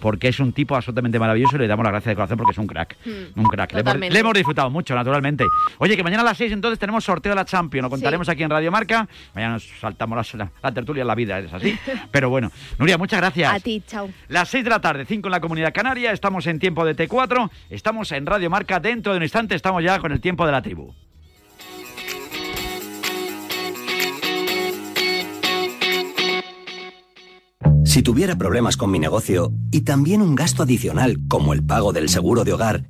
porque es un tipo absolutamente maravilloso y le damos las gracias de corazón porque es un crack. un crack. Le hemos, totalmente. le hemos disfrutado mucho, naturalmente. Oye, que mañana a las 6 entonces tenemos sorteo de la Champions. Lo contaremos aquí en Radio Marca. Mañana nos saltamos la, la tertulia en la vida, es así. Pero bueno, Nuria, muchas gracias. A ti, chao. Las 6 de la tarde, 5 en la Comunidad Canaria, estamos en tiempo de T4, estamos en Radio Marca, dentro de un instante estamos ya con el tiempo de la tribu. Si tuviera problemas con mi negocio y también un gasto adicional como el pago del seguro de hogar,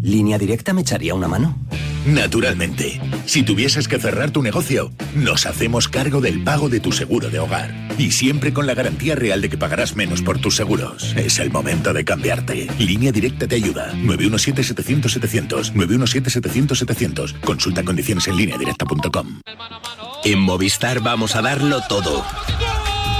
¿Línea Directa me echaría una mano? Naturalmente. Si tuvieses que cerrar tu negocio, nos hacemos cargo del pago de tu seguro de hogar. Y siempre con la garantía real de que pagarás menos por tus seguros. Es el momento de cambiarte. Línea Directa te ayuda. 917-700-700. 917-700-700. Consulta condiciones en lineadirecta.com. En Movistar vamos a darlo todo.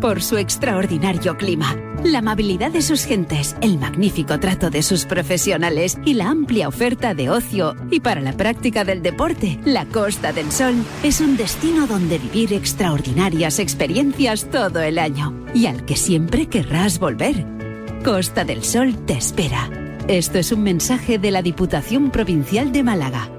Por su extraordinario clima, la amabilidad de sus gentes, el magnífico trato de sus profesionales y la amplia oferta de ocio y para la práctica del deporte, la Costa del Sol es un destino donde vivir extraordinarias experiencias todo el año y al que siempre querrás volver. Costa del Sol te espera. Esto es un mensaje de la Diputación Provincial de Málaga.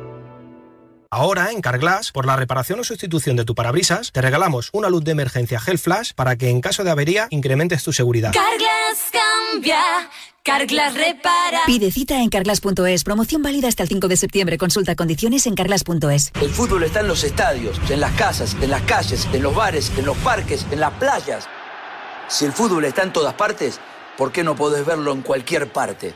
Ahora, en Carglass, por la reparación o sustitución de tu parabrisas, te regalamos una luz de emergencia Gel Flash para que en caso de avería incrementes tu seguridad. Carglass cambia, Carglass repara. Pide cita en carglass.es. Promoción válida hasta el 5 de septiembre. Consulta condiciones en carglass.es. El fútbol está en los estadios, en las casas, en las calles, en los bares, en los parques, en las playas. Si el fútbol está en todas partes, ¿por qué no podés verlo en cualquier parte?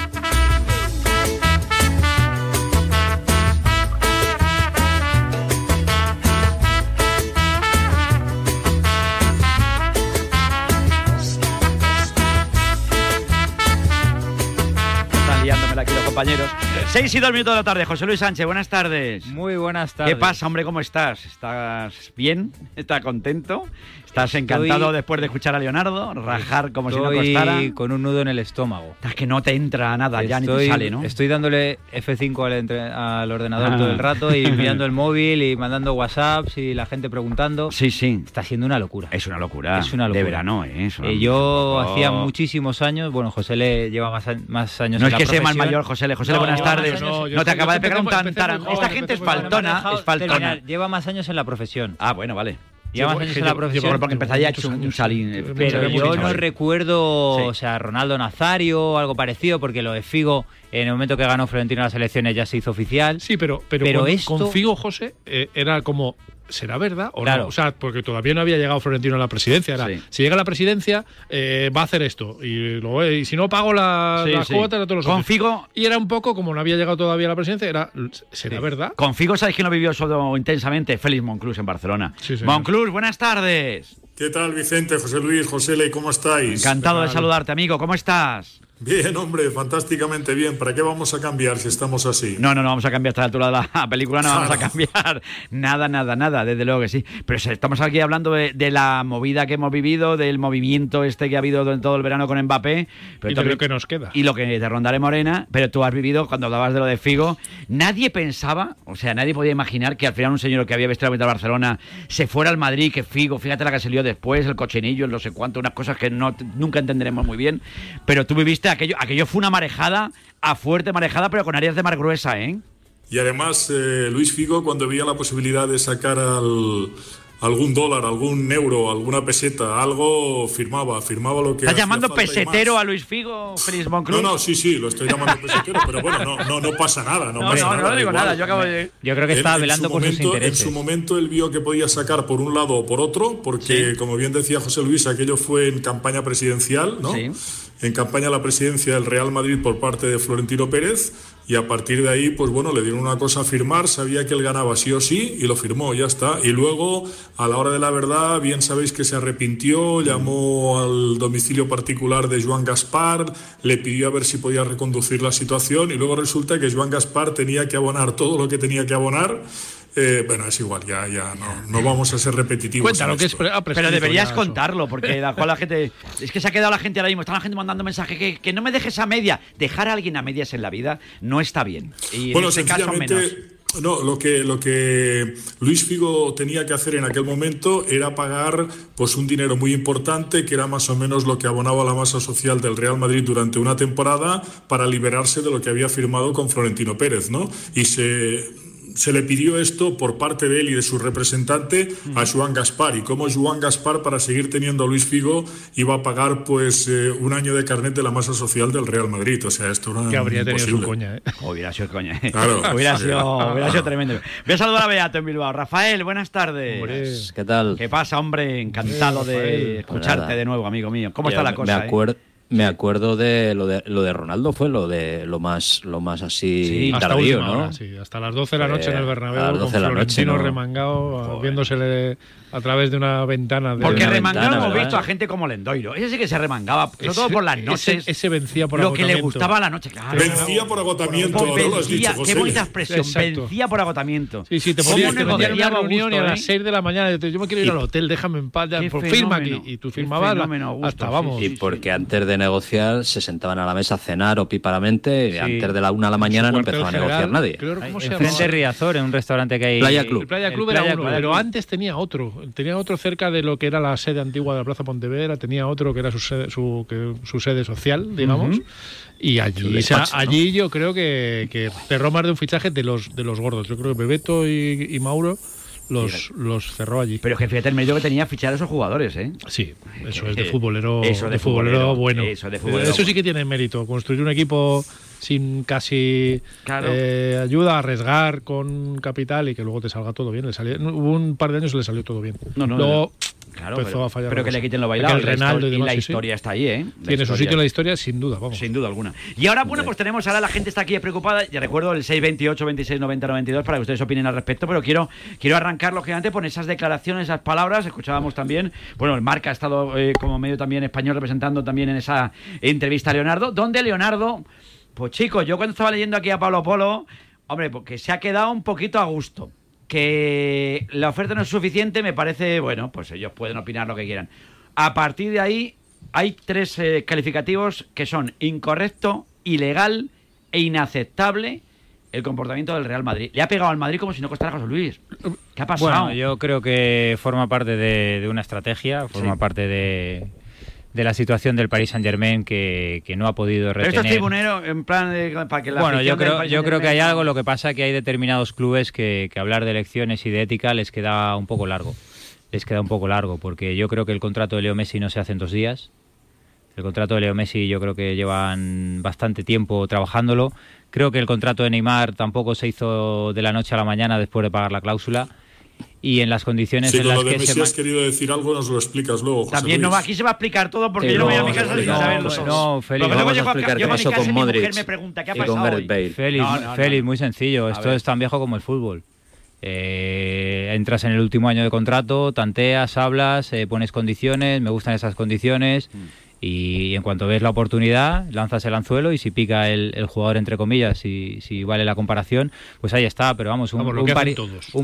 Compañeros. 6 y 2 minutos de la tarde. José Luis Sánchez, buenas tardes. Muy buenas tardes. ¿Qué pasa, hombre? ¿Cómo estás? ¿Estás bien? ¿Estás contento? ¿Estás encantado después de escuchar a Leonardo? Rajar como si no costara. con un nudo en el estómago. Es que no te entra nada, ya ni te sale, ¿no? Estoy dándole F5 al, entre- al ordenador Ah. todo el rato y mirando el móvil y mandando WhatsApps y la gente preguntando. Sí, sí. Está siendo una locura. Es una locura. Es una locura. De verano, ¿eh? Eso. Eh, yo Oh. hacía muchísimos años, bueno, José le lleva más, a- más años No en es la que sea más mayor, José Le. José No, buenas tardes. No, te acaba de pegar un tantarán. Esta gente es faltona, es faltona. Lleva más años en la profesión. Ah, bueno, vale. Lleva más años en la profesión. porque empezaría hecho un, un salín. Pero yo no recuerdo, o sea, Ronaldo Nazario o algo parecido, porque lo de Figo, en el momento que ganó Florentino las elecciones ya se hizo oficial. Sí, pero, pero, con, esto, con Figo José eh, era como. ¿Será verdad o Claro. no? O sea, porque todavía no había llegado Florentino a la presidencia. Era, Sí. si llega a la presidencia, eh, va a hacer esto. Y, luego, eh, y si no pago la, Sí, cuotas de todos los Con. Figo- Y era un poco, como no había llegado todavía a la presidencia, era. ¿Será verdad? Con Figo, ¿sabéis quién lo vivió solo intensamente? Félix Monclús en Barcelona. Monclús, buenas tardes. ¿Qué tal, Vicente, José Luis, José Ley? ¿Cómo estáis? Encantado de saludarte, amigo. ¿Cómo estás? Bien, hombre, fantásticamente bien. ¿Para qué vamos a cambiar si estamos así? No, no, no vamos a cambiar hasta la altura de la película, no vamos a cambiar nada, nada, nada, desde luego que sí. Pero estamos aquí hablando de, de la movida que hemos vivido, del movimiento este que ha habido en todo el verano con Mbappé. Pero Y lo que nos queda. Y lo que te rondaré Morena, pero tú has vivido, cuando hablabas de lo de Figo, nadie pensaba, o sea, nadie podía imaginar que al final un señor que había vestido la Barcelona se fuera al Madrid, que Figo, fíjate la que se lió después, el cochinillo, el no sé cuánto, unas cosas que no, nunca entenderemos muy bien. Pero tú viviste aquello, aquello fue una marejada, a fuerte marejada, pero con áreas de mar gruesa, ¿eh? Y además, eh, Luis Figo, cuando veía la posibilidad de sacar al- algún dólar, algún euro, alguna peseta, algo, firmaba, firmaba lo que. ¿Estás llamando pesetero a Luis Figo, Félix Monclús? No, no, sí, sí, lo estoy llamando pesetero, pero bueno, no, no, no pasa nada. No, No, pasa no, no nada, digo igual. nada, yo acabo de- Yo creo que Él, estaba velando su por sus momento- intereses. En su momento él vio que podía sacar por un lado o por otro, porque como bien decía José Luis, aquello fue en campaña presidencial, ¿no? Sí. En campaña a la presidencia del Real Madrid por parte de Florentino Pérez, y a partir de ahí, pues bueno, le dieron una cosa a firmar, sabía que él ganaba sí o sí y lo firmó, ya está. Y luego, a la hora de la verdad, bien sabéis que se arrepintió, llamó al domicilio particular de Joan Gaspar, le pidió a ver si podía reconducir la situación y luego resulta que Joan Gaspar tenía que abonar todo lo que tenía que abonar. Eh, bueno, es igual, ya, ya no, no vamos a ser repetitivos. Cuéntalo, en que es pre- ha Pero deberías ya eso. contarlo, porque la, cual la gente. Es que se ha quedado la gente ahora mismo. Está la gente mandando mensajes que, que no me dejes a media. Dejar a alguien a medias en la vida no está bien. Y bueno, en este caso menos. sencillamente, no, lo que, lo que Luis Figo tenía que hacer en aquel momento era pagar pues un dinero muy importante, que era más o menos lo que abonaba la masa social del Real Madrid durante una temporada, para liberarse de lo que había firmado con Florentino Pérez, ¿no? Y se se le pidió esto por parte de él y de su representante a Joan Gaspar y como Joan Gaspar para seguir teniendo a Luis Figo iba a pagar pues eh, un año de carnet de la masa social del Real Madrid o sea esto era Que habría tenido su imposible. coña, ¿eh? Hubiera sido coña. Claro. hubiera, sido, hubiera sido tremendo. Voy a saludar a Beato en Bilbao. Rafael, buenas tardes. ¿Qué tal? ¿Qué pasa, hombre? Encantado de Pues escucharte nada. de nuevo, amigo mío. ¿Cómo Yo está la cosa? Me, eh? Me acuerdo de lo de lo de Ronaldo fue lo de lo más lo más así hasta tardío, última ¿no? hora, sí, hasta las 12 de la noche en el a Bernabéu las con 12 de la noche, Florentino ¿no? remangado, viéndosele a través de una ventana. De Porque remangado hemos visto a gente como Lendoiro. Ese sí que se remangaba, sobre Ese- todo por las ese- noches. ese vencía por Lo que le agotamiento. gustaba a la noche, claro. Vencía por agotamiento, Por no lo has vencía, dicho, José. Qué bonita expresión. Exacto. Vencía por agotamiento. Sí, sí, te ¿Cómo ponías en una reunión gusto, y a eh? las 6 de la mañana yo me quiero ir Y- al hotel, déjame en paz, por firma aquí. Y tú firmabas la- fenómeno, Augusto, hasta sí, vamos. Y porque antes de negociar se sentaban a la mesa a cenar opíparamente y Sí. antes de la una de la mañana no empezaba a negociar nadie. creo- ¿cómo se Enfrente de llamaba? Riazor, en un restaurante que hay. Playa Club. El Playa Club era uno, pero antes tenía otro. Tenía otro cerca de lo que era la sede antigua de la Plaza Pontevedra, tenía otro que era su sede, su, que- su sede social, digamos. Y allí, o sea, despacho, ¿no? allí yo creo que, que cerró más de un fichaje de los, de los gordos. Yo creo que Bebeto y, y Mauro los, los cerró allí. Pero es que fíjate el mérito que tenía fichar a esos jugadores, ¿eh? Sí, eso es de futbolero, Eso de de futbolero futbolero, bueno. eso de futbolero Eso sí que tiene mérito. Construir un equipo sin casi Claro. eh, ayuda, arriesgar con capital y que luego te salga todo bien. Le salió- hubo un par de años le salió todo bien. No, no, luego Claro, empezó pero, a fallar. pero la que le quiten lo bailado. Y la el Renaldo y y demás, la sí, sí. historia está ahí, ¿eh? La Tiene su sitio en la historia, sin duda, vamos. Sin duda alguna. Y ahora, bueno, pues tenemos, ahora la gente está aquí preocupada. Ya recuerdo el 628 26 90 92 para que ustedes opinen al respecto, pero quiero, quiero arrancar, lógicamente, por esas declaraciones, esas palabras. Escuchábamos también, bueno, el Marca ha estado eh, como medio también español representando también en esa entrevista a Leonardo, donde Leonardo, pues chicos, yo cuando estaba leyendo aquí a Pablo Polo, hombre, porque se ha quedado un poquito a gusto. Que la oferta no es suficiente, me parece, bueno, pues ellos pueden opinar lo que quieran. A partir de ahí, hay tres eh, calificativos que son incorrecto, ilegal e inaceptable el comportamiento del Real Madrid. Le ha pegado al Madrid como si no costara José Luis. ¿Qué ha pasado? Bueno, yo creo que forma parte de, de una estrategia, forma Sí. parte de, de la situación del Paris Saint Germain que, que no ha podido Pero esto es retener. tribunero en plan de, para que la Bueno, yo creo, yo creo que hay algo, lo que pasa es que hay determinados clubes que, que hablar de elecciones y de ética les queda un poco largo. Les queda un poco largo, porque yo creo que el contrato de Leo Messi no se hace en dos días. El contrato de Leo Messi yo creo que llevan bastante tiempo trabajándolo. Creo que el contrato de Neymar tampoco se hizo de la noche a la mañana después de pagar la cláusula. Y en las condiciones Si en con las lo de que Messi se... has querido decir algo, nos lo explicas luego. José También no Luis. va, aquí se va a explicar todo porque Sí, yo no voy a no, mi casa sin no, saberlo. no, no, Félix, luego vamos a explicar qué pasó con Modric me pregunta qué ha y con Gareth? Bale. Félix, No, no, Félix, no. muy sencillo. A Esto ver. es tan viejo como el fútbol. Eh, entras en el último año de contrato, tanteas, hablas, eh, pones condiciones, me gustan esas condiciones. Mm. Y en cuanto ves la oportunidad, lanzas el anzuelo y si pica el, el jugador, entre comillas, si, si vale la comparación, pues ahí está. Pero vamos, un, Vamos, un Pari-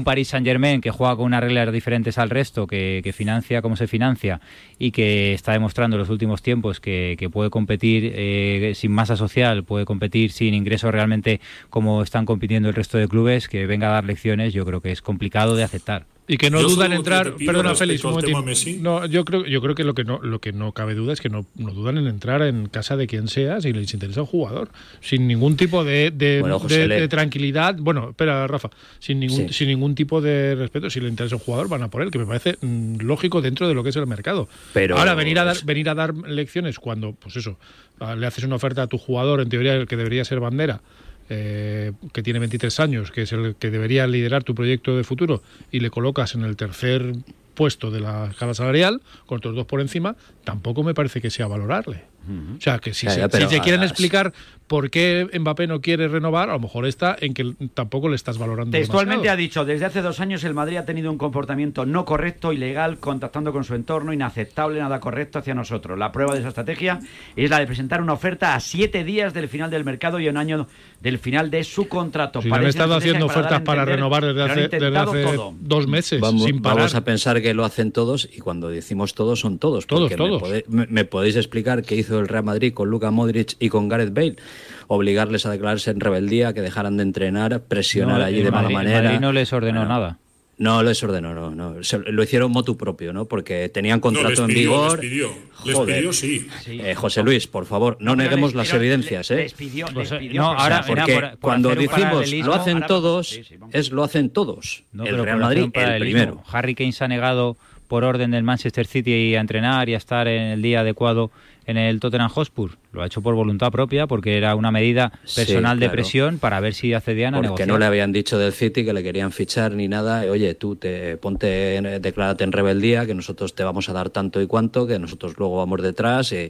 Paris Saint Germain que juega con unas reglas diferentes al resto, que, que financia como se financia y que está demostrando en los últimos tiempos que, que puede competir eh, sin masa social, puede competir sin ingresos realmente como están compitiendo el resto de clubes, que venga a dar lecciones, yo creo que es complicado de aceptar. Y que no Yo dudan solo en entrar. Perdona, Félix, un. No, yo creo, yo creo que lo que no, lo que no cabe duda es que no, no dudan en entrar en casa de quien sea si les interesa un jugador. Sin ningún tipo de, de, Bueno, de- de tranquilidad. Bueno, espera, Rafa. Sin ningún, Sí. sin ningún tipo de respeto. Si le interesa un jugador, van a por él, que me parece mm, lógico dentro de lo que es el mercado. Pero- Ahora, venir a dar, venir a dar lecciones cuando, pues eso, le haces una oferta a tu jugador, en teoría el que debería ser bandera. Eh, que tiene 23 años, que es el que debería liderar tu proyecto de futuro, y le colocas en el tercer puesto de la escala salarial, con otros dos por encima, tampoco me parece que sea valorarle. O sea, que si, Ya, se, ya, si pero se quieren explicar por qué Mbappé no quiere renovar, a lo mejor está en que tampoco le estás valorando Textualmente ha demasiado. dicho, desde hace dos años el Madrid ha tenido un comportamiento no correcto, ilegal, contactando con su entorno, inaceptable, nada correcto hacia nosotros. La prueba de esa estrategia es la de presentar una oferta a siete días del final del mercado y un año del final de su contrato. Si han estado haciendo para ofertas para entender renovar desde hace, desde hace dos meses, Vamos, sin parar. vamos a pensar que lo hacen todos y cuando decimos todos son todos. Todos, porque todos. Me, pode- me- me podéis explicar qué hizo el Real Madrid con Luka Modric y con Gareth Bale. Obligarles a declararse en rebeldía, que dejaran de entrenar, presionar No, allí de mala Madrid- manera. Madrid no les ordenó Bueno, nada. No les ordenó, no, no. Se- lo hicieron motu propio, ¿no? Porque tenían contrato les en vigor. les pidió. Les Joder. pidió, sí. Eh, José Luis, por favor, no, neguemos les- las pero evidencias, ¿eh? les pidió- les pidió no, ahora-. Porque por- por cuando decimos lo hacen Ahora- todos, sí, sí, vamos. es lo hacen todos. No, el Real Madrid, el primero. Harry Kane se ha negado por orden del Manchester City a entrenar y a estar en el día adecuado en el Tottenham Hotspur. Lo ha hecho por voluntad propia porque era una medida Sí, personal de presión para ver si accedían a Porque negociar. no le habían dicho del City que le querían fichar ni nada. Eh, Oye, tú te ponte, en- declárate en rebeldía, que nosotros te vamos a dar tanto y cuanto, que nosotros luego vamos detrás. y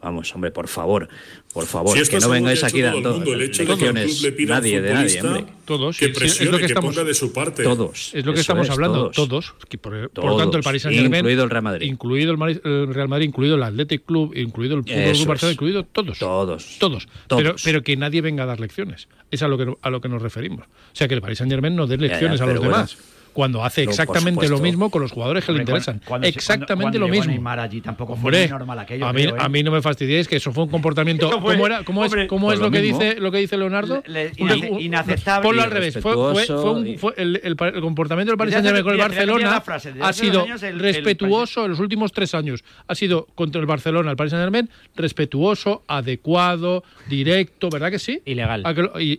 vamos, hombre, por favor, por favor, Si que no vengáis aquí dando lecciones nadie de nadie, hombre. Todos, que sí, es presione, lo que que estamos- ponga de su parte. Todos. Es lo que estamos es, hablando, todos. todos. Que Por, por Todos, tanto, el Paris Saint Germain, incluido el Real Madrid. incluido el, Real Madrid, incluido el Athletic Club, incluido el Fútbol Club Barcelona, incluido todos. Todos. Todos. Todos. Pero, pero que nadie venga a dar lecciones. Es a lo que, a lo que nos referimos. O sea, que el Paris Saint Germain no dé ya, lecciones a los bueno. demás. Cuando hace No, exactamente lo mismo con los jugadores que le interesan. cuando- exactamente cuando- cuando lo mismo. Neymar allí tampoco fue Hombre, muy normal aquello, a mí, creo, ¿eh? a mí no me fastidiéis que eso fue un comportamiento. Fue- ¿Cómo, era, cómo hombre, es, cómo es lo lo que, dice, lo que dice Leonardo? Le- Un- inace- un- inaceptable Ponlo al revés. Fue, fue- respetuoso fue un- y- fue el, el- el comportamiento del Paris Saint Germain con el Barcelona frase, ha sido el- respetuoso en los últimos tres años. Ha sido contra el Barcelona, el Paris Saint Germain, respetuoso, adecuado, directo, ¿verdad que sí? Ilegal.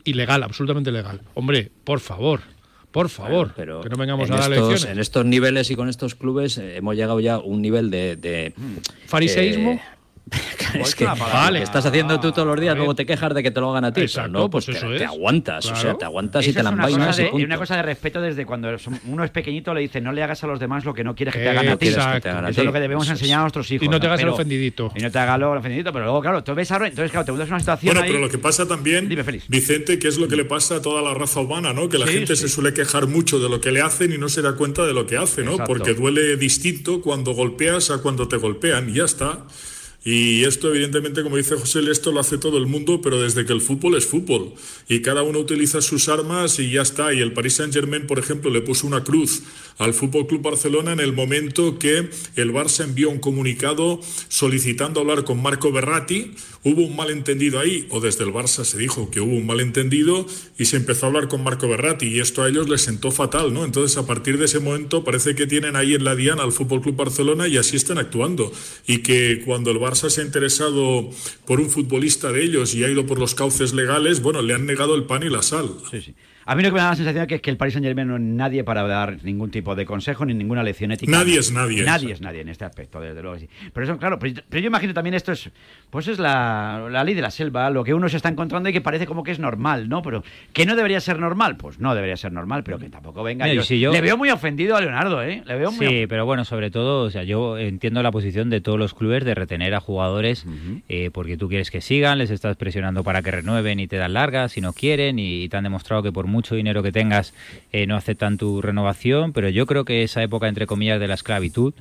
Ilegal, absolutamente legal. Hombre, por favor. Por favor, pero que no vengamos en a dar estos, lecciones. En estos niveles y con estos clubes eh, hemos llegado ya a un nivel de... de ¿Fariseísmo? eh, es que vale, estás haciendo tú todos los días, luego te quejas de que te lo hagan a ti. Exacto, pero no, pues, pues te, eso te es. aguantas, o sea, Claro. te aguantas y Eso te es la una, cosa envainas y de, punto. una cosa de respeto desde cuando uno es pequeñito le dice no le hagas a los demás lo que no quieres que te hagan a ti. te a Eso es lo que debemos Eso es. enseñar a nuestros hijos. Y no te ¿no? hagas el ofendidito. Y no te hagas el ofendidito, pero luego, claro, tú ves ahora, entonces, claro, te encuentras una situación Bueno, ahí... pero lo que pasa también, Dime. Vicente, que es lo que le pasa a toda la raza humana, ¿no? Que la Sí, gente sí. se suele quejar mucho de lo que le hacen y no se da cuenta de lo que hace, ¿no? Exacto. Porque duele distinto cuando golpeas a cuando te golpean y ya está. Y esto, evidentemente, como dice José, esto lo hace todo el mundo, pero desde que el fútbol es fútbol. Y cada uno utiliza sus armas y ya está. Y el Paris Saint-Germain, por ejemplo, le puso una cruz al Fútbol Club Barcelona en el momento que el Barça envió un comunicado solicitando hablar con Marco Berratti. Hubo un malentendido ahí, o desde el Barça se dijo que hubo un malentendido y se empezó a hablar con Marco Berratti. Y esto a ellos les sentó fatal, ¿no? Entonces, a partir de ese momento, parece que tienen ahí en la diana al Fútbol Club Barcelona y así están actuando. Y que cuando el Barça se ha interesado por un futbolista de ellos y ha ido por los cauces legales, bueno, le han negado el pan y la sal. Sí, sí. A mí lo que me da la sensación es que el Paris Saint Germain no es nadie para dar ningún tipo de consejo ni ninguna lección ética. Nadie es nadie. Nadie es nadie en este aspecto, desde luego. que sí. Pero eso, claro, pero, pero yo imagino también esto es, pues es la, la ley de la selva, lo que uno se está encontrando y que parece como que es normal, ¿no? Pero que no debería ser normal, pues no debería ser normal, pero que tampoco venga. Mira, yo- si yo- Le veo muy ofendido a Leonardo, ¿eh? Le veo muy Sí, pero bueno, sobre todo, o sea, yo entiendo la posición de todos los clubes de retener a jugadores eh, porque tú quieres que sigan, les estás presionando para que renueven y te dan largas si no quieren y, y te han demostrado que por mucho dinero que tengas eh, no aceptan tu renovación, pero yo creo que esa época, entre comillas, de la esclavitud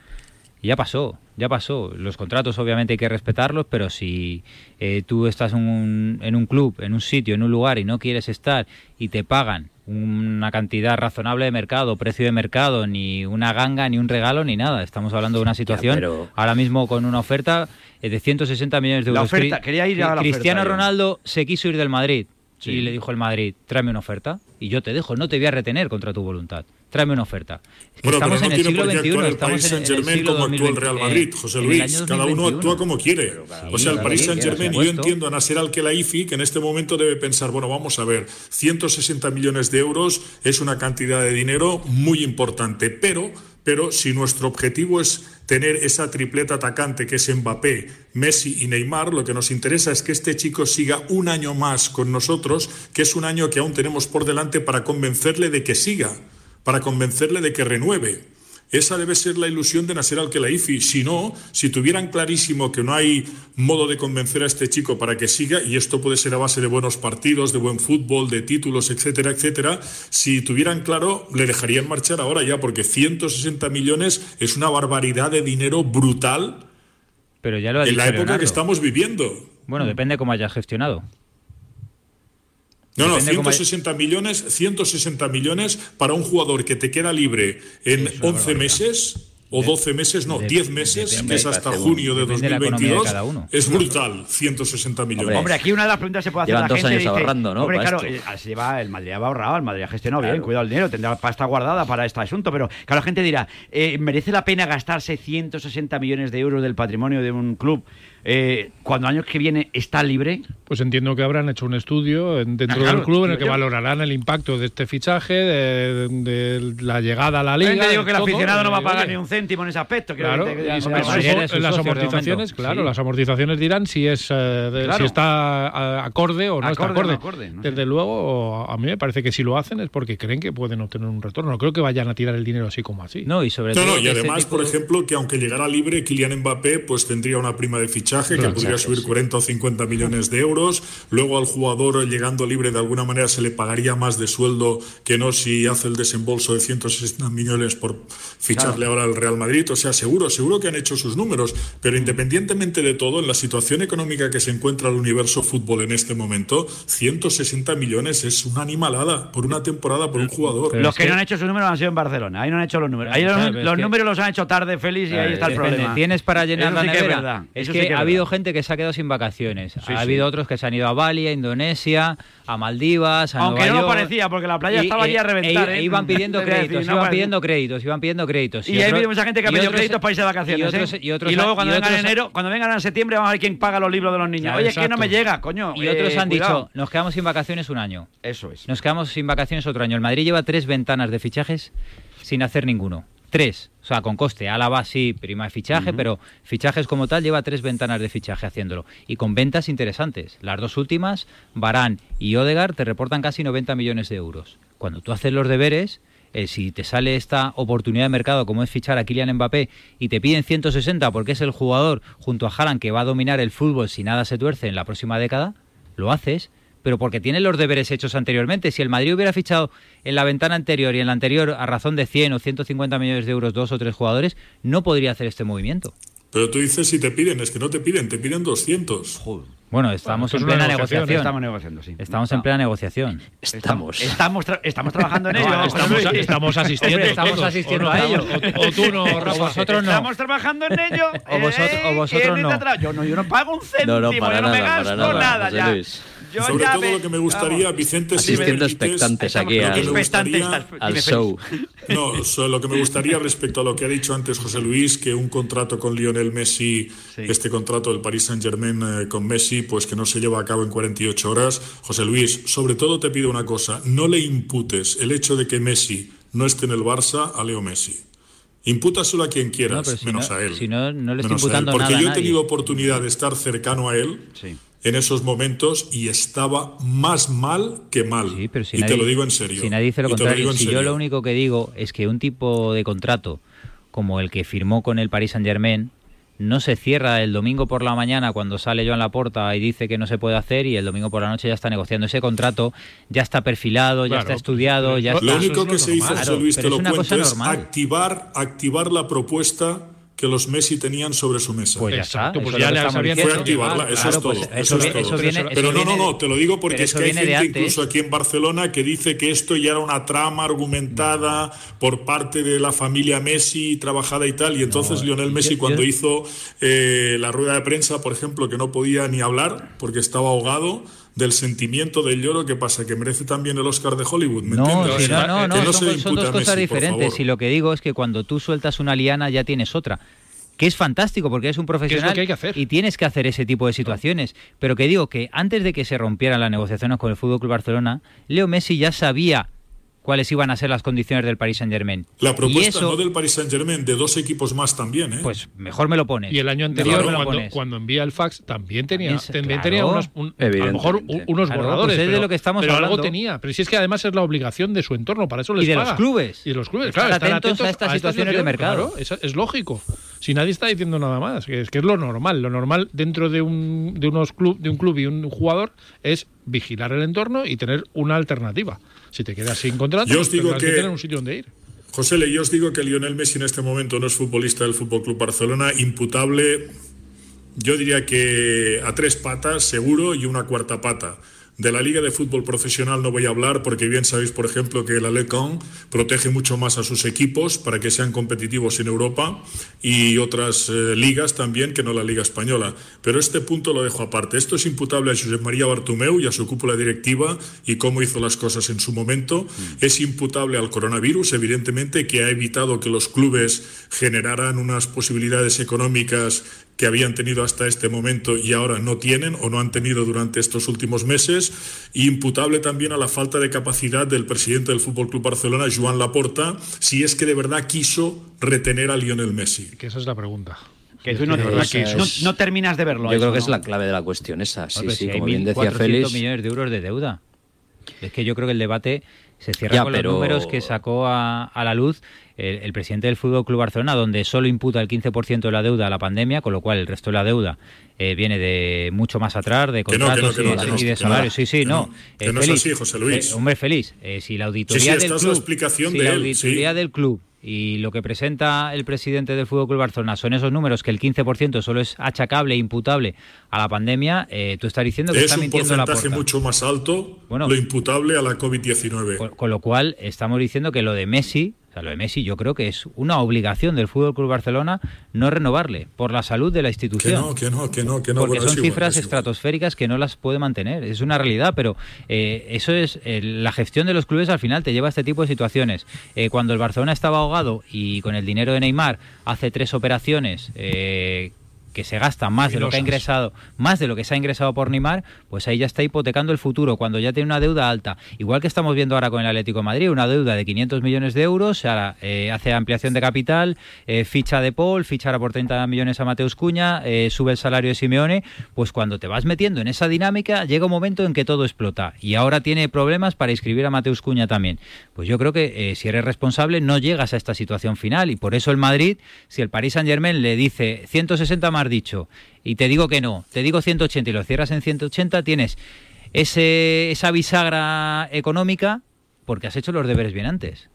ya pasó, ya pasó. Los contratos obviamente hay que respetarlos, pero si eh, tú estás en un, en un club, en un sitio, en un lugar y no quieres estar y te pagan una cantidad razonable de mercado, precio de mercado, ni una ganga, ni un regalo, ni nada. Estamos hablando de una situación pero- ahora mismo con una oferta eh, de 160 millones de La euros. oferta, Cri- quería ir a la Cristiano oferta. Ronaldo se quiso ir del Madrid Sí. y le dijo el Madrid, tráeme una oferta y yo te dejo, no te voy a retener contra tu voluntad. Tráeme una oferta. Es que Bueno, pero estamos no en el tiene siglo XXI, actuar el estamos Paris en- en el Saint-Germain siglo como actúa el 2020, Real Madrid, José Luis. Cada uno 2021. actúa como quiere. o sea, el Paris sí, Saint-Germain, por yo entiendo a Nasser Al-Khelaifi que en este momento debe pensar, bueno, vamos a ver, 160 millones de euros es una cantidad de dinero muy importante, pero, pero si nuestro objetivo es tener esa tripleta atacante que es Mbappé, Messi y Neymar, lo que nos interesa es que este chico siga un año más con nosotros, que es un año que aún tenemos por delante para convencerle de que siga, para convencerle de que renueve. Esa debe ser la ilusión de Nasser Al-Khelaifi. Si no, si tuvieran clarísimo que no hay modo de convencer a este chico para que siga, y esto puede ser a base de buenos partidos, de buen fútbol, de títulos, etcétera, etcétera, si tuvieran claro, le dejarían marchar ahora ya, porque 160 millones es una barbaridad de dinero brutal Pero ya lo ha en dicho la época Leonardo. que estamos viviendo. Bueno, depende cómo hayas gestionado. No, no, Depende cómo hay- 160 millones, 160 millones para un jugador que te queda libre en 11 meses o 12 meses, no, 10 meses, depende- que es hasta junio de depende de la economía de 2022. cada uno. Es brutal, 160 millones. Hombre, aquí una de las preguntas que se puede hacer Llevan la dos gente años dice, ahorrando, ¿no? Hombre, claro, eh, así va, el Madrid va ahorrado, el Madrid ha gestionado bien, Claro. cuidado el dinero, tendrá pasta guardada para este asunto, pero claro, la gente dirá, eh, ¿merece la pena gastarse 160 millones de euros del patrimonio de un club eh, cuando años que viene está libre? Pues entiendo que habrán hecho un estudio en- dentro Ah, claro, del club en el que yo- valorarán el impacto de este fichaje, de, de la llegada a la liga. Te digo que el aficionado no va a pagar ni un céntimo en ese aspecto. Claro, que ya las, amortizaciones, claro, Sí. las amortizaciones dirán si es eh, de- Claro. si está acorde o no está Acorde no sé. Desde luego, a mí me parece que si lo hacen es porque creen que pueden obtener un retorno. No creo que vayan a tirar el dinero así como así. No, y sobre No, todo. no, y además, por de- ejemplo, que aunque llegara libre, Kylian Mbappé pues tendría una prima de fichaje que Claro, podría subir 40 o 50 millones de euros. Luego al jugador llegando libre de alguna manera se le pagaría más de sueldo que no si hace el desembolso de 160 millones por ficharle ahora al Real Madrid. O sea, seguro, seguro que han hecho sus números. Pero independientemente de todo, en la situación económica que se encuentra el universo fútbol en este momento, 160 millones es una animalada por una temporada por un jugador. Los que, no han hecho sus números han sido en Barcelona. Ahí no han hecho los números. Ahí los, Claro, pero es los que- números los han hecho tarde, Félix, y ahí está el problema. Tienes para llenar Eso la sí que es nevera. verdad. Es Eso que sí que es ha habido gente que se ha quedado sin vacaciones. Sí, ha sí. habido otros que se han ido a Bali, a Indonesia, a Maldivas, a Aunque Nueva no York. parecía, porque la playa Y- estaba allí a e- reventar, e- ¿eh? e iban pidiendo decir, créditos, no iban pidiendo créditos, iban pidiendo créditos. Y, hay mucha gente que ha pedido otros- créditos para irse de vacaciones. Y otros, ¿eh? y otros Y luego cuando vengan en enero, cuando vengan en septiembre, vamos a ver quién paga los libros de los niños. Claro, Oye, es que no me llega, coño. Y otros eh, han cuidado. dicho, nos quedamos sin vacaciones un año. Eso es. Nos quedamos sin vacaciones otro año. El Madrid lleva tres ventanas de fichajes sin hacer ninguno. Tres. O sea, con coste. Álava sí, prima de fichaje, pero fichajes como tal lleva tres ventanas de fichaje haciéndolo. Y con ventas interesantes. Las dos últimas, Barán y Odegar, te reportan casi 90 millones de euros. Cuando tú haces los deberes, eh, si te sale esta oportunidad de mercado como es fichar a Kylian Mbappé y te piden 160 porque es el jugador junto a Haaland que va a dominar el fútbol si nada se tuerce en la próxima década, lo haces, pero porque tiene los deberes hechos anteriormente. Si el Madrid hubiera fichado en la ventana anterior y en la anterior a razón de 100 o 150 millones de euros dos o tres jugadores, no podría hacer este movimiento. Pero tú dices si te piden, es que no te piden, te piden 200. Bueno, estamos en plena negociación, negociación. Estamos negociando, sí. Estamos en plena negociación. Estamos. Estamos, tra- estamos trabajando en ello. No, estamos, asistiendo. Hombre, estamos todos, asistiendo o a ello. O, o tú no, O Rafa. vosotros no. Estamos trabajando en ello. O vosotros- ¿eh? o vosotros ¿Quién no. Yo no, yo no pago un céntimo, No, no, para yo no me nada, gasto para nada, nada José ya. Luis. Yo Sobre ya todo me- lo que me gustaría, vamos. Vicente, si me Asistiendo permites, expectantes aquí al- gustaría- al show. No, lo que me gustaría respecto a lo que ha dicho antes José Luis, que un contrato con Lionel Messi, este contrato del Paris Saint Germain con Messi, pues que no se lleva a cabo en 48 horas. José Luis, sobre todo te pido una cosa, no le imputes el hecho de que Messi no esté en el Barça a Leo Messi. Impútaselo a quien quieras, si menos no- a él. si no, no le estoy Menos a él, imputando Porque nada yo he nadie. tenido oportunidad de estar cercano a él Sí. En esos momentos y estaba más mal que mal. Sí, pero si y nadie, te lo digo en serio. Si nadie dice lo contrario, si yo lo único que digo es que un tipo de contrato como el que firmó con el Paris Saint Germain no se cierra el domingo por la mañana cuando sale Joan Laporta y dice que no se puede hacer y el domingo por la noche ya está negociando ese contrato, ya está perfilado, ya Claro, está estudiado, ya Lo está. único que se hizo, normal. José Luis, Claro, te pero lo es una cosa cuento, es normal. activar, activar la propuesta que los Messi tenían sobre su mesa. Pues ya está, Exacto, pues ya le habían. Fue activarla, eso Claro, es todo. pues eso, eso es todo. eso viene- pero no, no, no, te lo digo porque es que hay gente incluso aquí en Barcelona que dice que esto ya era una trama argumentada por parte de la familia Messi trabajada y tal. Y entonces Lionel Messi yo- cuando yo- hizo eh, la rueda de prensa, por ejemplo, que no podía ni hablar porque estaba ahogado del sentimiento del lloro, ¿qué pasa? Que merece también el Oscar de Hollywood, ¿me No, entiendes? si no, no, que no, son, dos cosas Messi, diferentes. Y lo que digo es que cuando tú sueltas una liana ya tienes otra. Que es fantástico porque eres un profesional que hay que hacer. y tienes que hacer ese tipo de situaciones. Pero que digo que antes de que se rompieran las negociaciones con el Fútbol Club Barcelona, Leo Messi ya sabía cuáles iban a ser las condiciones del Paris Saint-Germain. La Y propuesta eso- no del Paris Saint-Germain, de dos equipos más también, ¿eh? Pues mejor me lo pones. Y el año anterior, lo cuando, envía el fax, también tenía, También claro. tenía unos, un- a lo mejor unos Claro, borradores. pues es de pero, lo que estamos pero algo hablando. tenía. Pero si es que además es la obligación de su entorno, para eso les Y de los clubes. Y de los clubes, Estar claro, estar atentos a estas situaciones de mercado. claro, es, es lógico. Si nadie está diciendo nada más, que es que es lo normal. Lo normal dentro de un, de unos club, de un club y un jugador es vigilar el entorno y tener una alternativa. Si te quedas sin contrato, Yo os digo tendrás que que- tener un sitio donde ir. José, Le, yo os digo que Lionel Messi en este momento no es futbolista del Fútbol Club Barcelona, imputable, yo diría que a tres patas, seguro, y una cuarta pata. De la Liga de Fútbol Profesional no voy a hablar porque bien sabéis, por ejemplo, que la LECON protege mucho más a sus equipos para que sean competitivos en Europa y otras eh, ligas también que no la Liga Española. Pero este punto lo dejo aparte. Esto es imputable a Josep María Bartomeu y a su cúpula directiva y cómo hizo las cosas en su momento. Es imputable al coronavirus, evidentemente, que ha evitado que los clubes generaran unas posibilidades económicas que habían tenido hasta este momento y ahora no tienen o no han tenido durante estos últimos meses. Y imputable también a la falta de capacidad del presidente del Fútbol Club Barcelona, Joan Laporta, si es que de verdad quiso retener a Lionel Messi. Que esa es la pregunta. Que tú no, Pero no- no- es- no terminas de verlo. Yo eso, creo que es ¿no? la clave de la cuestión esa. Sí, Hombre, sí, como bien decía 1.400 Félix. millones de euros de deuda. Es que yo creo que el debate se cierra Ya, con pero- los números que sacó a, a la luz el, el presidente del Fútbol Club Barcelona, donde solo imputa el 15% de la deuda a la pandemia, con lo cual el resto de la deuda eh, viene de mucho más atrás, de contratos y, de- salarios. Sí, sí, que no. que no es así, José Luis. eh, hombre, feliz. eh, si la auditoría sí, del club, la explicación si de la él, auditoría sí. del club y lo que presenta el presidente del Fútbol Club Barcelona son esos números que el 15% solo es achacable e imputable a la pandemia, eh, tú estás diciendo que Es está un mintiendo la porcentaje mucho más alto lo imputable a la COVID-19. con, con lo cual, estamos diciendo que lo de Messi, sea, lo de Messi, yo creo que es una obligación del Fútbol Club Barcelona no renovarle por la salud de la Que institución. no, que no, que no, que no. Porque bueno, son cifras igual. estratosféricas que no las puede mantener. Es una realidad, pero eh, eso es eh, la gestión de los clubes al final te lleva a este tipo de situaciones. Eh, cuando el Barcelona estaba ahogado y con el dinero de Neymar hace tres operaciones eh, que se gastan más de lo que ha ingresado, más de lo que se ha ingresado por Neymar, pues ahí ya está hipotecando el futuro, cuando ya tiene una deuda alta. Igual que estamos viendo ahora con el Atlético de Madrid, una deuda de 500 millones de euros, ahora eh, hace ampliación de capital, eh, ficha de Paul, ficha ahora por 30 millones a Mateus Cuña, eh, sube el salario de Simeone, pues cuando te vas metiendo en esa dinámica, llega un momento en que todo explota. Y ahora tiene problemas para inscribir a Mateus Cuña también. Pues yo creo que si eres responsable no llegas a esta situación final y por eso el Madrid, si el Paris Saint Germain le dice 160 más dicho y te digo que no, te digo 180 y lo cierras en 180, tienes ese, esa bisagra económica porque has hecho los deberes bien antes.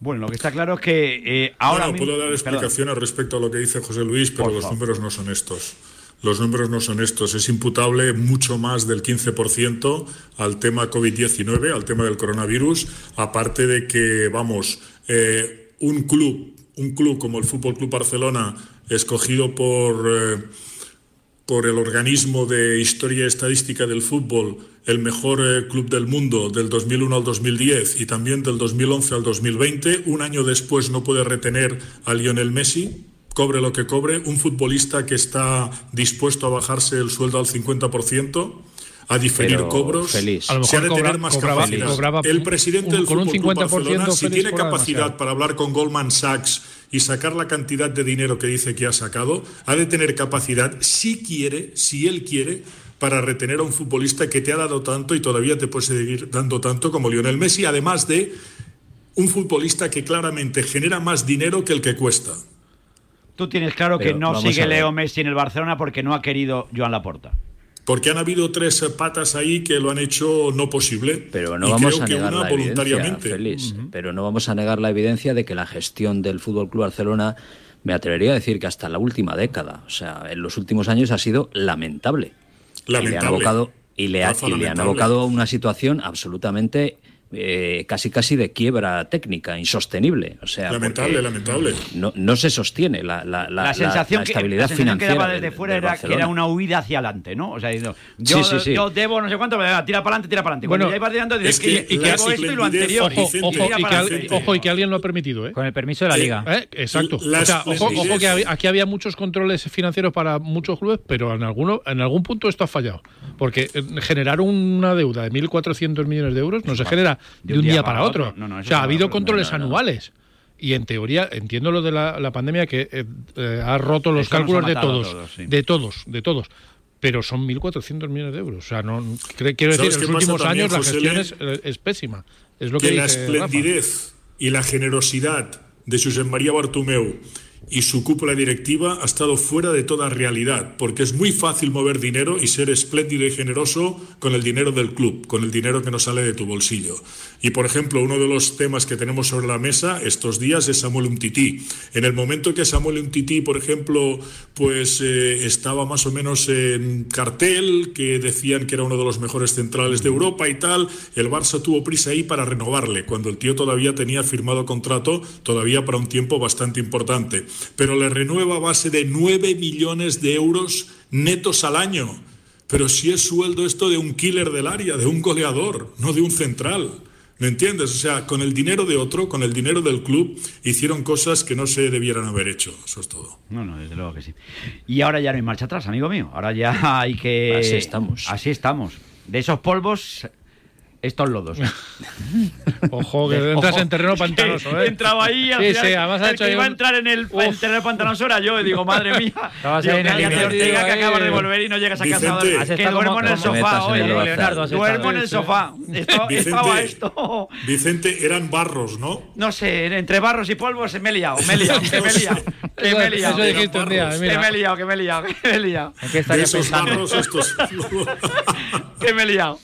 Bueno, lo que está claro es que eh, ahora Bueno, mismo- puedo dar Perdón. explicaciones respecto a lo que dice José Luis, pero Por los favor. números no son estos. Los números no son estos. Es imputable mucho más del 15% al tema COVID-19, al tema del coronavirus, aparte de que, vamos, eh, un club, un club como el Fútbol Club Barcelona, escogido por, eh, por el organismo de historia estadística del fútbol, el mejor eh, club del mundo del 2001 al 2010 y también del 2011 al 2020, un año después no puede retener a Lionel Messi, cobre lo que cobre, un futbolista que está dispuesto a bajarse el sueldo al 50%, a diferir Pero, cobros. A lo se ha de tener más cobraba- capacidad. cobraba el presidente un- del Fútbol Club 50% Barcelona, si tiene capacidad demasiado. para hablar con Goldman Sachs y sacar la cantidad de dinero que dice que ha sacado, ha de tener capacidad, si quiere, si él quiere, para retener a un futbolista que te ha dado tanto y todavía te puede seguir dando tanto como Lionel Messi, además de un futbolista que claramente genera más dinero que el que cuesta. Tú tienes claro que no sigue. Leo Messi en el Barcelona porque no ha querido Joan Laporta. Porque han habido tres eh, patas ahí que lo han hecho no posible. Pero no y vamos creo a que negar una la evidencia, voluntariamente. Félix, pero no vamos a negar la evidencia de que la gestión del Fútbol Club Barcelona, me atrevería a decir que hasta la última década, o sea, en los últimos años ha sido lamentable. Y le han Lamentable. abocado, y le, ha- y le han lamentable. abocado a una situación absolutamente eh, casi casi de quiebra técnica, insostenible. O sea, Lamentable, lamentable. No, no se sostiene la, la, la, La sensación, la que, estabilidad la sensación que financiera. daba del- desde fuera del era que era una huida hacia adelante, ¿no? O sea, diciendo, yo, Sí, sí, sí. yo debo no sé cuánto, pero tira para adelante, tira para adelante. Cuando Bueno, ya ibas tirando, dices es que que, debo esto y lo anterior. Ojo, ojo, y que, al- ojo, y que alguien lo ha permitido, ¿eh? Con el permiso de la liga. ¿Eh? Exacto. O sea, ojo, ojo que aquí había muchos controles financieros para muchos clubes, pero en alguno, en algún punto esto ha fallado. Porque eh, generar una deuda de 1.400 millones de euros no se genera de un día, para otro. No, no, o sea, ha habido controles no, no, no. anuales. Y en teoría, entiendo lo de la, la pandemia que eh, eh, ha roto los cálculos de todos, todos, sí. de todos, de todos. Pero son 1.400 millones de euros. O sea, no, cre- quiero decir, ¿Sabes en los últimos también, años la gestión Le? es, eh, es pésima. Es lo que, que la dice Rafa. esplendidez y la generosidad de Josep María Bartomeu y su cúpula directiva ha estado fuera de toda realidad, porque es muy fácil mover dinero y ser espléndido y generoso con el dinero del club, con el dinero que no sale de tu bolsillo. Y por ejemplo, uno de los temas que tenemos sobre la mesa estos días es Samuel Umtiti. En el momento que Samuel Umtiti, por ejemplo, pues eh, estaba más o menos en cartel, que decían que era uno de los mejores centrales de Europa y tal, el Barça tuvo prisa ahí para renovarle, cuando el tío todavía tenía firmado contrato, todavía para un tiempo bastante importante. Pero le renueva a base de 9 millones de euros netos al año. Pero si es sueldo esto de un killer del área, de un goleador, no de un central. ¿Me entiendes? O sea, con el dinero de otro, con el dinero del club, hicieron cosas que no se debieran haber hecho. Eso es todo. No, no, desde luego que sí. Y ahora ya no hay marcha atrás, amigo mío. Ahora ya hay que. Así estamos. Así estamos. De esos polvos, estos lodos. Ojo, que entras en terreno pantanoso, ¿eh? Entraba ahí, al Sí, final, sí, además ha el hecho que iba a un- entrar en el, en terreno pantanoso era yo. Y digo, madre mía. Estabas Digo, ahí en el. Ortega, que acabas de volver y no llegas a casa. Que duermo en el sofá el Barça. Leonardo, Duermo en el sofá. Estaba esto. Vicente, eran barros, ¿no? No sé, entre barros y polvos me he liado, me he liado, que me he liado, que me he liado. Que me he liado, que me he liado, que me he liado, ¿En qué esos pensando? barros estos. que me he liado.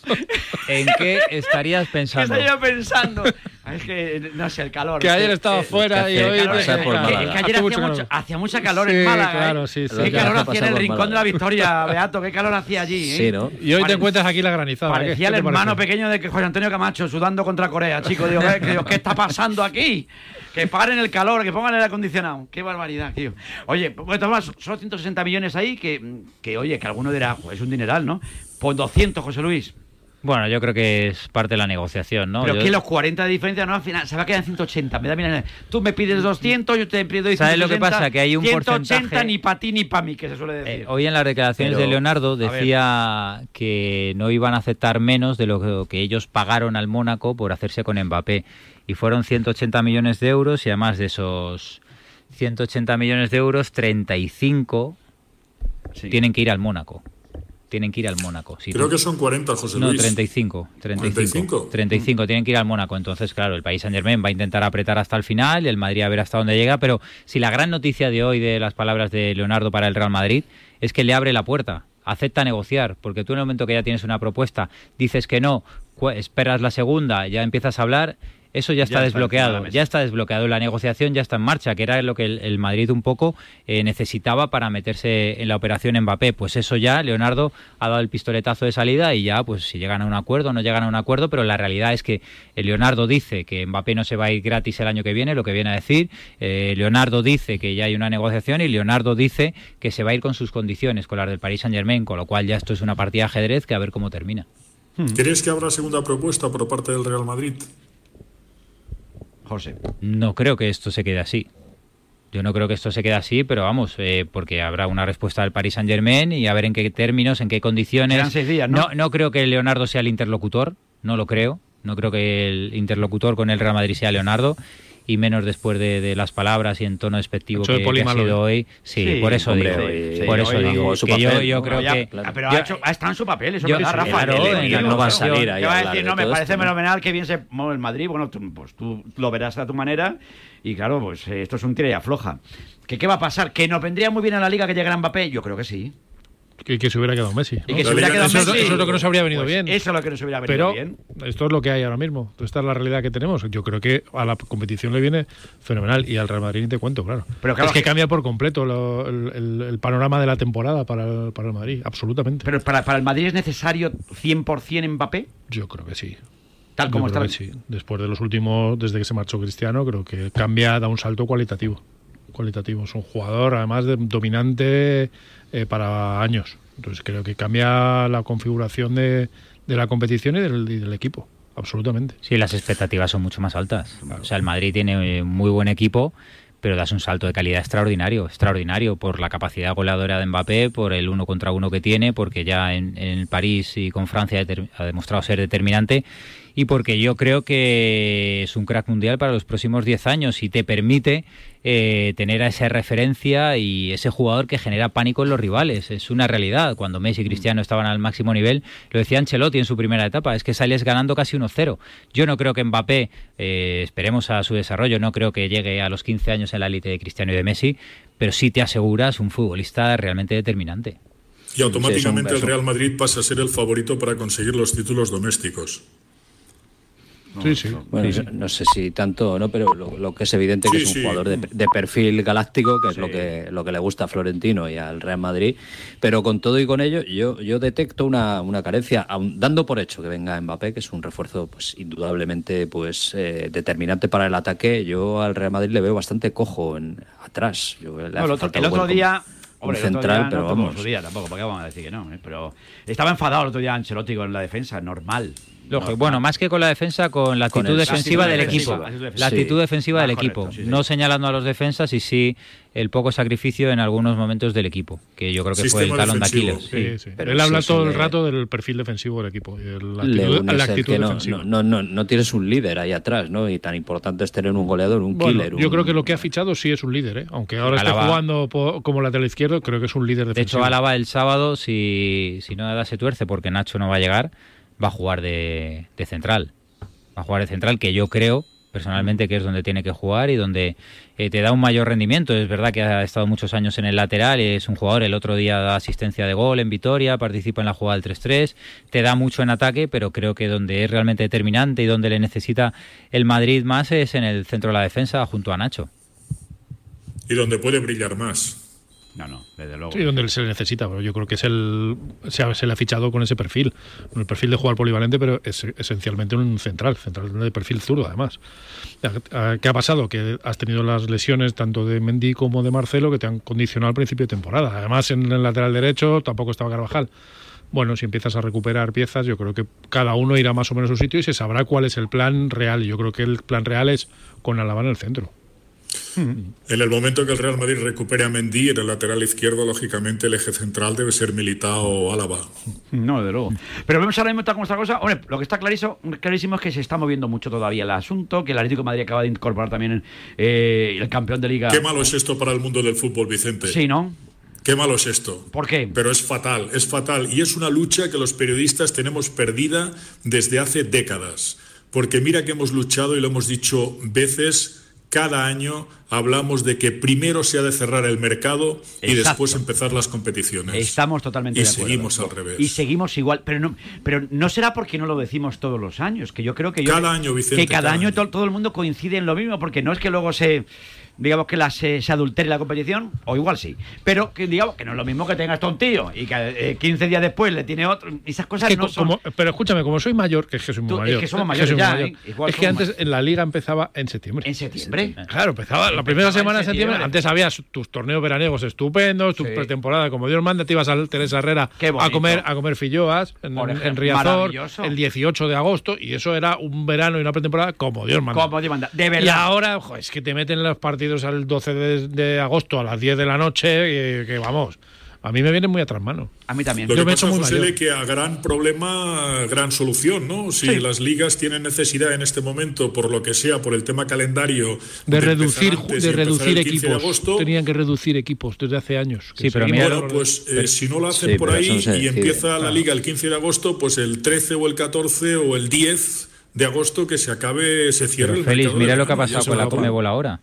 ¿En qué estarías ¿Qué pensando? estaba yo pensando? Es que, no sé, el calor. Que ayer estaba eh, fuera y hoy... es que- ayer hacía, calor. mucho, hacía mucha calor Sí, en Málaga. claro, ¿eh? sí, sí. Qué calor ha hacía en el rincón de la. Victoria, Beato, qué calor hacía allí. ¿eh? Sí, ¿no? Y hoy te encuentras aquí la granizada. ¿qué- Parecía qué el hermano parece? pequeño de que José Antonio Camacho sudando contra Corea, chico. Digo, ¿qué está pasando aquí? Que paren el calor, que pongan el aire acondicionado. Qué barbaridad, tío. Oye, pues Tomás, solo 160 millones ahí, que, que oye, que alguno dirá, "Jo, es un dineral, ¿no? Pues 200, José Luis. Bueno, yo creo que es parte de la negociación, ¿no? Pero Yo- que los 40 de diferencia, no, al final se va a quedar en 180. Me da bien. Tú me pides 200, yo te pido 180. ¿Sabes lo que pasa? Que hay un 180 porcentaje- ni para ti ni para mí, que se suele decir. Eh, hoy en las declaraciones Pero, de Leonardo decía que no iban a aceptar menos de lo que, que ellos pagaron al Mónaco por hacerse con Mbappé. Y fueron 180 millones de euros y además de esos 180 millones de euros, 35 Sí. tienen que ir al Mónaco. Tienen que ir al Mónaco. Si Creo no- que son 40, José no, Luis. 35, 35. 45. 35 tienen que ir al Mónaco. Entonces, claro, el país Saint Germain va a intentar apretar hasta el final y el Madrid a ver hasta dónde llega. Pero si la gran noticia de hoy, de las palabras de Leonardo para el Real Madrid, es que le abre la puerta, acepta negociar. Porque tú en el momento que ya tienes una propuesta, dices que no, esperas la segunda, ya empiezas a hablar. Eso ya está desbloqueado, ya está desbloqueado, la negociación ya está en marcha, que era lo que el, el Madrid un poco eh, necesitaba para meterse en la operación Mbappé. Pues eso ya, Leonardo ha dado el pistoletazo de salida y ya, pues si llegan a un acuerdo, no llegan a un acuerdo, pero la realidad es que eh, Leonardo dice que Mbappé no se va a ir gratis el año que viene, lo que viene a decir. Eh, Leonardo dice que ya hay una negociación y Leonardo dice que se va a ir con sus condiciones, con las del Paris Saint Germain, con lo cual ya esto es una partida de ajedrez que a ver cómo termina. ¿Crees que habrá segunda propuesta por parte del Real Madrid? José. No creo que esto se quede así. Yo no creo que esto se quede así, pero vamos, eh, porque habrá una respuesta del Paris Saint Germain y a ver en qué términos, en qué condiciones. Serán seis días, ¿no? no creo que Leonardo sea el interlocutor, no lo creo. No creo que el interlocutor con el Real Madrid sea Leonardo. Y menos después de, de las palabras y en tono despectivo que, que ha sido hoy. Sí, Sí, por eso hombre, digo. hoy- por sí, eso hoy digo. su que yo, papel. yo No, creo ya- que. ah, pero yo- ha, hecho, ha estado en su papel, eso yo- sí, Rafa. claro, que en que la no va a claro. salir ahí Que a va a hablar decir, de no, me parece esto, ¿no? fenomenal que bien se mueve el Madrid. Bueno, tú, pues tú lo verás a tu manera. Y claro, pues eh, esto es un tira y afloja. ¿Que ¿Qué va a pasar? ¿Que nos vendría muy bien a la liga que llegara Mbappé? Yo creo que sí. Que, que se hubiera quedado Messi. Y que se hubiera quedado eso, Messi. eso es lo que nos habría venido Pues bien. Eso es lo que nos hubiera venido Pero bien. esto es lo que hay ahora mismo. Esta es la realidad que tenemos. Yo creo que a la competición le viene fenomenal y al Real Madrid ni te cuento, claro. Pero claro es que, que- cambia por completo lo- el, el- el panorama de la temporada para el, para el Madrid, absolutamente. Pero para, para el Madrid es necesario 100% Mbappé. Yo creo que sí. tal como está. sí. Después de los últimos, desde que se marchó Cristiano, creo que cambia, da un salto cualitativo. Cualitativo. Es un jugador, además, de, dominante eh, para años. Entonces creo que cambia la configuración de, de la competición y del, y del equipo. Absolutamente. Sí, las expectativas son mucho más altas. O sea, el Madrid tiene eh, muy buen equipo, pero das un salto de calidad extraordinario, extraordinario por la capacidad goleadora de Mbappé, por el uno contra uno que tiene, porque ya en, en París y con Francia ha demostrado ser determinante y porque yo creo que es un crack mundial para los próximos 10 años y te permite eh, tener a esa referencia y ese jugador que genera pánico en los rivales. Es una realidad. Cuando Messi y Cristiano estaban al máximo nivel, lo decía Ancelotti en su primera etapa, es que sales ganando casi 1-0. Yo no creo que Mbappé, eh, esperemos a su desarrollo, no creo que llegue a los 15 años en la élite de Cristiano y de Messi, pero sí te aseguras un futbolista realmente determinante. Y automáticamente Sí, el Real Madrid pasa a ser el favorito para conseguir los títulos domésticos. Sí, sí. Bueno, Sí, no- no sé si tanto o no, pero lo, lo que es evidente que Sí, es un sí. jugador de, de perfil galáctico, que es lo que lo que le gusta a Florentino y al Real Madrid. Pero con todo y con ello, yo, yo detecto una, una carencia, aun dando por hecho que venga Mbappé, que es un refuerzo pues indudablemente pues eh, determinante para el ataque. Yo al Real Madrid le veo bastante cojo en, atrás. Yo, No, el otro, el otro día. hombre, central, día pero no vamos. su día tampoco, ¿para qué vamos a decir que no? eh? Pero estaba enfadado el otro día Ancelotti con la defensa, normal. Lógico. Bueno, más que con la defensa, con la Con actitud el- defensiva la del equipo. La actitud defensiva Ah, del equipo. No señalando a los defensas y sí el poco sacrificio en algunos momentos del equipo, que yo creo que fue el Sistema talón de. Aquiles. Sí, sí. Pero Él habla todo el le- rato del perfil defensivo del equipo. La actitud, la actitud no, defensiva. no, no, no, no tienes un líder ahí atrás, ¿no? Y tan importante es tener un goleador, un Bueno, killer. yo un- creo que lo que ha fichado sí es un líder, ¿eh? aunque ahora esté Álava- jugando como lateral izquierdo, creo que es un líder De defensivo. hecho, Álava el sábado, si, si no nada se tuerce, porque Nacho no va a llegar, va a jugar de, de central. Va a jugar de central, que yo creo personalmente que es donde tiene que jugar y donde eh, te da un mayor rendimiento. Es verdad que ha estado muchos años en el lateral, es un jugador, el otro día da asistencia de gol en Vitoria, participa en la jugada del 3-3, te da mucho en ataque, pero creo que donde es realmente determinante y donde le necesita el Madrid más es en el centro de la defensa junto a Nacho. Y donde puede brillar más. No, no, desde luego. Sí, donde se le necesita, pero yo creo que es el se, ha- se le ha fichado con ese perfil, el perfil de jugar polivalente, pero es esencialmente un central, central de perfil zurdo además. Ah, ¿Qué ha pasado? Que has tenido las lesiones tanto de Mendy como de Marcelo que te han condicionado al principio de temporada. Además en el lateral derecho tampoco estaba Carvajal. Bueno, si empiezas a recuperar piezas, yo creo que cada uno irá más o menos a su sitio y se sabrá cuál es el plan real. Yo creo que el plan real es con Alaba en el centro. En el momento que el Real Madrid recupere a Mendy en el lateral izquierdo, lógicamente el eje central debe ser Militao o Álava. No, desde luego. Pero vemos ahora mismo está como esta cosa. Hombre, lo que está clarísimo, clarísimo es que se está moviendo mucho todavía el asunto, que el Atlético de Madrid acaba de incorporar también eh, el campeón de liga. Qué malo es esto para el mundo del fútbol, Vicente. Sí, ¿no? Qué malo es esto. ¿Por qué? Pero es fatal, es fatal. Y es una lucha que los periodistas tenemos perdida desde hace décadas. Porque mira que hemos luchado y lo hemos dicho veces, cada año hablamos de que primero se ha de cerrar el mercado y Exacto. después empezar las competiciones. Estamos totalmente y de acuerdo. seguimos al revés. Y seguimos igual, pero no, pero no será porque no lo decimos todos los años, que yo creo que yo- Cada año, Vicente, que cada, cada año, año. to- todo el mundo coincide en lo mismo, porque no es que luego se digamos que la, se, se adultere la competición, o igual sí, pero que digamos que no es lo mismo que tengas tú un tío y que eh, 15 días después le tiene otro, esas cosas Es que no co- son... como- pero escúchame, como soy mayor, que es que soy muy Tú- es mayor. que somos es mayores muy ya, mayor. ¿eh? Igual Es que somos antes en la liga empezaba en septiembre. ¿En septiembre? Claro, empezaba la primera Empezaba semana en de septiembre. septiembre. Antes había tus torneos veraniegos estupendos, tu Sí. pretemporada, como Dios manda, te ibas al Teresa Herrera a comer a comer filloas en, en Riazor el 18 de agosto y eso era un verano y una pretemporada como Dios manda. Como Dios manda. De Y verdad. ahora, ojo, es que te meten los partidos al 12 de, de agosto a las 10 de la noche, y que vamos, a mí me vienen muy atrás mano. A mí también. Lo Yo que me pasa, muy José, mayor. Que a gran problema, gran solución, ¿no? Si Sí. las ligas tienen necesidad en este momento, por lo que sea, por el tema calendario, De, empezar reducir, de reducir 15 de equipos. agosto, Tenían que reducir equipos desde hace años. que Sí, pero mira- Bueno, pues eh, si no lo hacen Sí, por ahí no y decide, empieza la claro. liga el 15 de agosto, pues el 13 o el 14 o el 10 de agosto que se acabe, se cierre Pero el Félix, mira de lo que ha pasado con la a- Comebol ahora.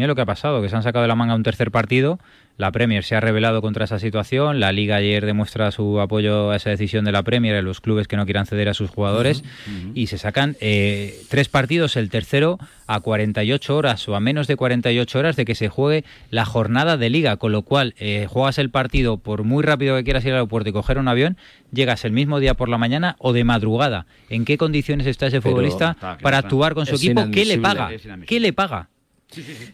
Mira lo que ha pasado, que se han sacado de la manga un tercer partido la Premier se ha revelado contra esa situación. La Liga ayer demuestra su apoyo a esa decisión de la Premier, a los clubes que no quieran ceder a sus jugadores. Y se sacan eh, tres partidos, el tercero a 48 horas o a menos de 48 horas de que se juegue la jornada de Liga. Con lo cual, eh, juegas el partido por muy rápido que quieras ir al aeropuerto y coger un avión, llegas el mismo día por la mañana o de madrugada. ¿En qué condiciones está ese futbolista para actuar con su equipo? ¿Qué le paga? ¿Qué le paga?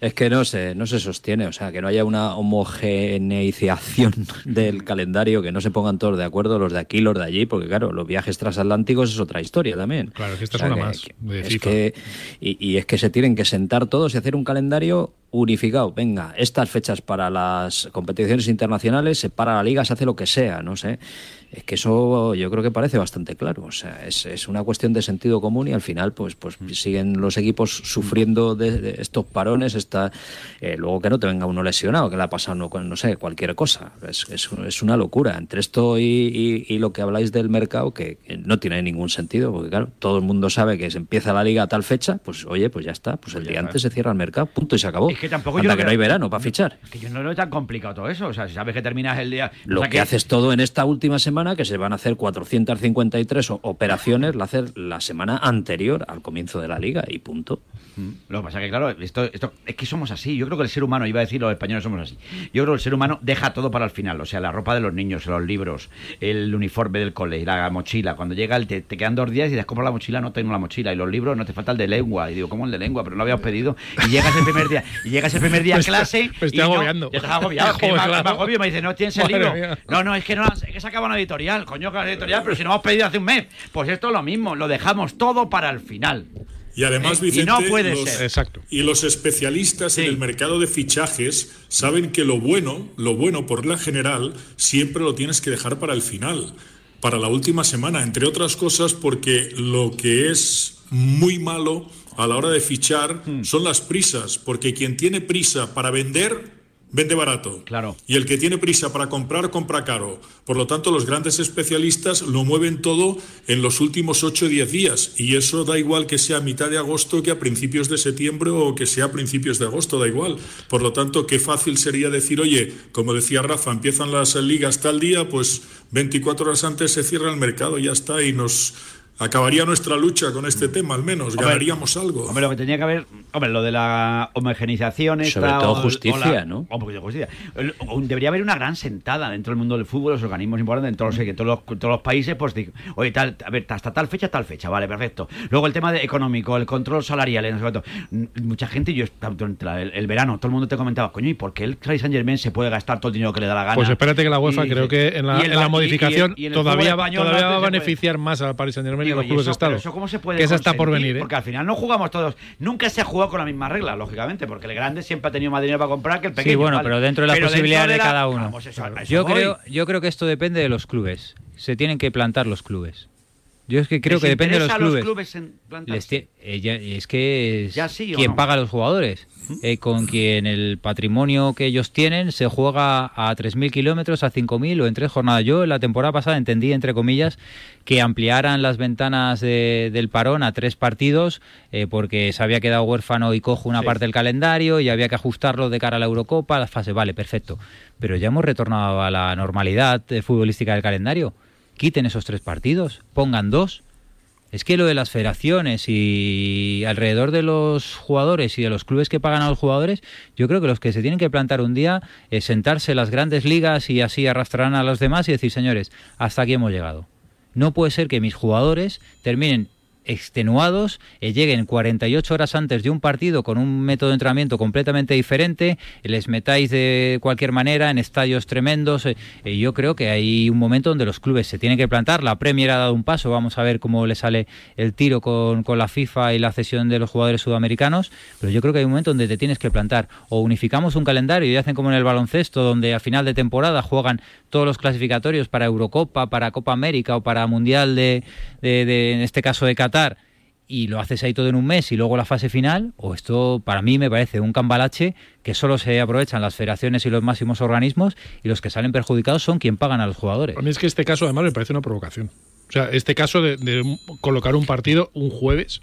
Es que no se, no se sostiene, o sea, que no haya una homogeneización del calendario, que no se pongan todos de acuerdo, los de aquí, los de allí, porque claro, los viajes transatlánticos es otra historia también. Claro, que esta es una más. es que, y, y, es que se tienen que sentar todos y hacer un calendario unificado. Venga, estas fechas para las competiciones internacionales, se para la liga, se hace lo que sea, no sé. Es que eso yo creo que parece bastante claro. O sea, es, es una cuestión de sentido común y al final, pues, pues mm. siguen los equipos sufriendo de, estos parones. Esta, eh, luego que no te venga uno lesionado, que le ha pasado, no, no sé, cualquier cosa. Es, es, es una locura. Entre esto y, y, lo que habláis del mercado, que, no tiene ningún sentido, porque claro, todo el mundo sabe que se empieza la liga a tal fecha, pues oye, pues ya está. Pues el pues día antes se cierra el mercado, punto y se acabó. Es que tampoco yo que no hay verano para fichar. que yo no lo he tan complicado todo eso. O sea, si sabes que terminas el día. Lo que, haces todo en esta última semana que se van a hacer 453 operaciones, la hacer la semana anterior al comienzo de la liga y punto. Mm. Lo que pasa es que, claro, esto, esto, es que somos así. Yo creo que el ser humano, iba a decir los españoles somos así. Yo creo que el ser humano deja todo para el final. O sea, la ropa de los niños, los libros, el uniforme del cole, la mochila. Cuando llega el te, quedan dos días y dices, compro la mochila, no tengo la mochila. Y los libros, no te falta el de lengua. Y digo, ¿cómo el de lengua? Pero no lo habíamos pedido. Y llegas el primer día, y llegas el primer día a clase. Pues estoy agobiando. Ya estás agobiado. me, me dice, no tienes el libro. No, no, es que no es que se acaba una editorial. Coño, que la editorial, pero si no hemos pedido hace un mes. Pues esto es lo mismo, lo dejamos todo para el final. Y además, Vicente, y no puede los, ser. Exacto. Y los especialistas en el mercado de fichajes saben que lo bueno, lo bueno por la general, siempre lo tienes que dejar para el final, para la última semana, entre otras cosas porque lo que es muy malo a la hora de fichar hmm. son las prisas, porque quien tiene prisa para vender vende barato. Claro. Y el que tiene prisa para comprar, compra caro. Por lo tanto, los grandes especialistas lo mueven todo en los últimos 8 o 10 días. Y eso da igual que sea a mitad de agosto que a principios de septiembre o que sea a principios de agosto, da igual. Por lo tanto, qué fácil sería decir, oye, como decía Rafa, empiezan las ligas tal día, pues 24 horas antes se cierra el mercado, ya está, y nos acabaría nuestra lucha con este tema, al menos, ganaríamos algo. Hombre, lo que tenía que haber, hombre, lo de la homogenización Sobre todo justicia, ¿no? justicia. Debería haber una gran sentada dentro del mundo del fútbol, los organismos importantes, en todos los, todos los, todos los países, pues oye, tal, a ver, hasta tal fecha, tal fecha, vale, perfecto. Luego el tema de económico, el control salarial, mucha gente, yo el, el, verano, todo el mundo te comentaba, coño, ¿y por qué el Paris Saint Germain se puede gastar todo el dinero que le da la gana? Pues espérate que la UEFA creo que en la, en la modificación todavía, todavía va a beneficiar más al Paris Saint Germain eso, ¿cómo se puede que está por venir, ¿eh? Porque al final no jugamos todos. Nunca se ha jugado con la misma regla, lógicamente, porque el grande siempre ha tenido más dinero para comprar que el pequeño. Sí, bueno, pero dentro de las posibilidades de, cada uno. yo, creo, yo creo que esto depende de los clubes. Se tienen que plantar los clubes. Yo es que creo que depende de los clubes. Eh, es que es ya quien paga a los jugadores. Eh, con quien el patrimonio que ellos tienen se juega a 3.000 kilómetros, a 5.000 o en tres jornadas. Yo la temporada pasada entendí, entre comillas, que ampliaran las ventanas del parón a tres partidos eh, porque se había quedado huérfano y cojo una parte del calendario y había que ajustarlo de cara a la Eurocopa, la fase. Vale, perfecto. Pero ya hemos retornado a la normalidad futbolística del calendario quiten esos tres partidos, pongan dos. Es que lo de las federaciones y alrededor de los jugadores y de los clubes que pagan a los jugadores, yo creo que los que se tienen que plantar un día es sentarse en las grandes ligas y así arrastrarán a los demás y decir, señores, hasta aquí hemos llegado. No puede ser que mis jugadores terminen extenuados, eh, lleguen 48 horas antes de un partido con un método de entrenamiento completamente diferente, les metáis de cualquier manera en estadios tremendos. Eh, eh, yo creo que hay un momento donde los clubes se tienen que plantar. La Premier ha dado un paso, vamos a ver cómo le sale el tiro con, con la FIFA y la cesión de los jugadores sudamericanos, pero yo creo que hay un momento donde te tienes que plantar. O unificamos un calendario y hacen como en el baloncesto, donde a final de temporada juegan todos los clasificatorios para Eurocopa, para Copa América o para Mundial de, de en este caso de Qatar y lo haces ahí todo en un mes y luego la fase final, o esto para mí me parece un cambalache que solo se aprovechan las federaciones y los máximos organismos y los que salen perjudicados son quien pagan a los jugadores. A mí es que este caso además me parece una provocación. O sea, este caso de, colocar un partido un jueves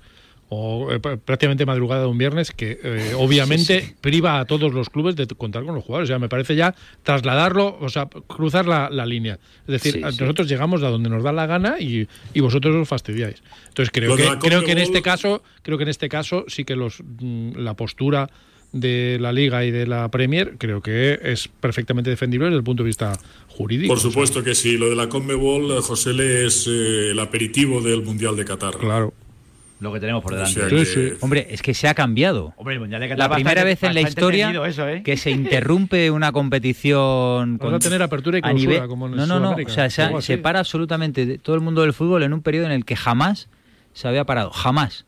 o eh, pr- prácticamente madrugada de un viernes que eh, obviamente priva a todos los clubes de contar con los jugadores. O sea, me parece ya trasladarlo, o sea, cruzar la, la línea. Es decir, Sí, a- sí. nosotros llegamos a donde nos da la gana y, y vosotros os fastidiáis. Entonces creo que creo que en este caso creo que en este caso sí que los mm, la postura de la Liga y de la Premier creo que es perfectamente defendible desde el punto de vista jurídico. Por supuesto que sí. Lo de la Conmebol, eh, José Le es eh, el aperitivo del Mundial de Qatar. Claro. Lo que tenemos por delante. Hombre, es que se ha cambiado. Hombre, el Mundial de Qatar La bastante- primera vez en la historia eso, ¿eh? que se interrumpe una competición Vamos a tener apertura y clausura, nivel- como en no, no, no, o sea, se, para absolutamente de- todo el mundo del fútbol en un periodo en el que jamás se había parado, jamás,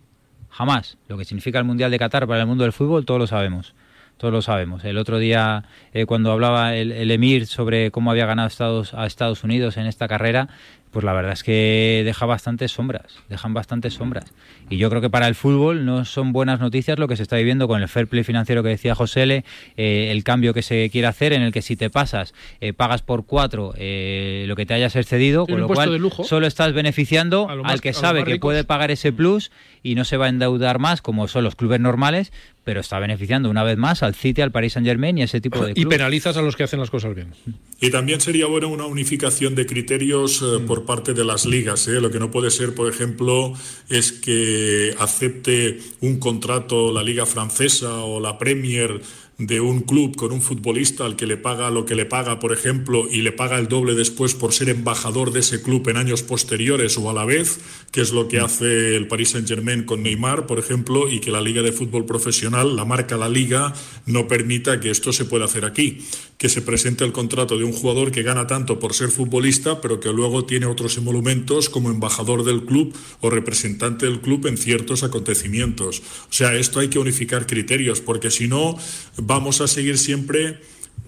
jamás. Lo que significa el Mundial de Qatar para el mundo del fútbol, todos lo sabemos. Todos lo sabemos. El otro día, eh, cuando hablaba el, el Emir sobre cómo había ganado Estados, a Estados Unidos en esta carrera, pues la verdad es que deja bastantes sombras, dejan bastantes sombras. Y yo creo que para el fútbol no son buenas noticias lo que se está viviendo con el fair play financiero que decía José L, eh, el cambio que se quiere hacer en el que si te pasas, eh, pagas por cuatro eh, lo que te hayas excedido, con lo cual lujo. solo estás beneficiando más- al que sabe que puede pagar ese plus y no se va a endeudar más como son los clubes normales, pero está beneficiando una vez más al City, al Paris Saint Germain y ese tipo de Y clubes. penalizas a los que hacen las cosas bien. Y también sería bueno una unificación de criterios eh, Mm. Parte de las ligas. ¿eh? Lo que no puede ser, por ejemplo, es que acepte un contrato la liga francesa o la Premier de un club con un futbolista al que le paga lo que le paga, por ejemplo, y le paga el doble después por ser embajador de ese club en años posteriores o a la vez, que es lo que hace el Paris Saint-Germain con Neymar, por ejemplo, y que la Liga de Fútbol Profesional, la marca La Liga, no permita que esto se pueda hacer aquí, que se presente el contrato de un jugador que gana tanto por ser futbolista, pero que luego tiene otros emolumentos como embajador del club o representante del club en ciertos acontecimientos. O sea, esto hay que unificar criterios, porque si no, vamos a seguir siempre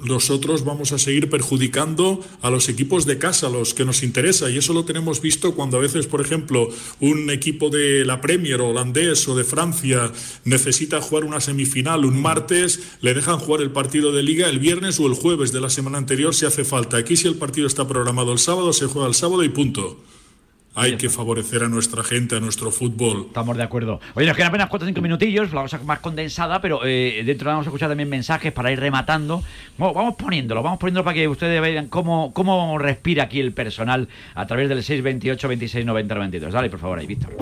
nosotros vamos a seguir perjudicando a los equipos de casa, los que nos interesa. Y eso lo tenemos visto cuando a veces, por ejemplo, un equipo de la Premier holandés o de Francia necesita jugar una semifinal un martes, le dejan jugar el partido de liga el viernes o el jueves de la semana anterior si hace falta. Aquí si el partido está programado el sábado, se juega el sábado y punto. Hay que favorecer a nuestra gente, a nuestro fútbol. Estamos de acuerdo. Oye, nos quedan apenas 4 o 5 minutillos, la cosa más condensada, pero eh, dentro vamos a escuchar también mensajes para ir rematando. Bueno, vamos poniéndolo, vamos poniéndolo para que ustedes vean cómo, cómo respira aquí el personal a través del 628 26 90 92. Dale, por favor, ahí, Víctor.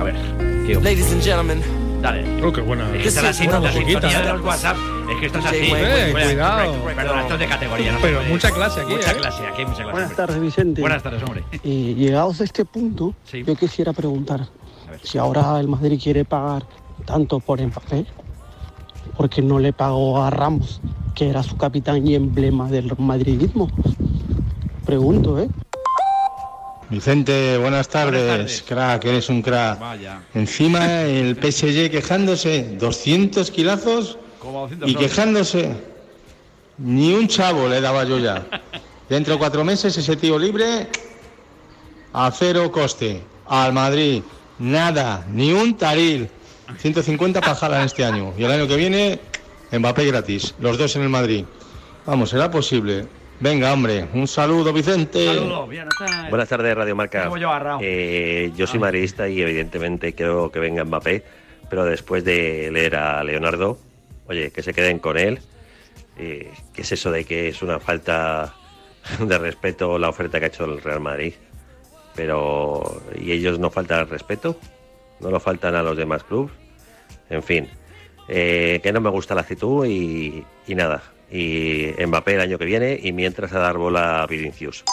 A ver. ¿qué Ladies and gentlemen. Dale. Oh, qué buena. Es que están así, buena la musiquita, sintonía ¿eh? de los WhatsApp. Es que esto es así. Eh, cuidado. Perdón, esto es de categoría. Pero mucha clase aquí, Mucha ¿eh? clase, aquí hay mucha clase. Buenas tardes, Vicente. Buenas tardes, hombre. Y llegados a este punto, yo quisiera preguntar si ahora el Madrid quiere pagar tanto por Mbappé, porque no le pagó a Ramos, que era su capitán y emblema del madridismo. Pregunto, ¿eh? Vicente, buenas tardes. Crack, eres un crack. Vaya. Encima el PSG quejándose, 200 kilazos Como 200 y quejándose. Ni un chavo le daba yo ya. Dentro de cuatro meses ese tío libre a cero coste. Al Madrid, nada, ni un taril. 150 para Haaland este año. Y el año que viene, Mbappé gratis. Los dos en el Madrid. Vamos, será posible. Venga, hombre, un saludo, Vicente. Saludos, Buenas tardes, Radio Marca. Yo. Eh, yo soy madridista y evidentemente quiero que venga Mbappé, pero después de leer a Leonardo, oye, que se queden con él. Eh, ¿Qué es eso de que es una falta de respeto la oferta que ha hecho el Real Madrid? Pero, ¿y ellos no faltan al respeto? ¿No lo faltan a los demás clubes? En fin, eh, que no me gusta la actitud y, y nada. Y Mbappé el año que viene y mientras a dar bola a Vinicius.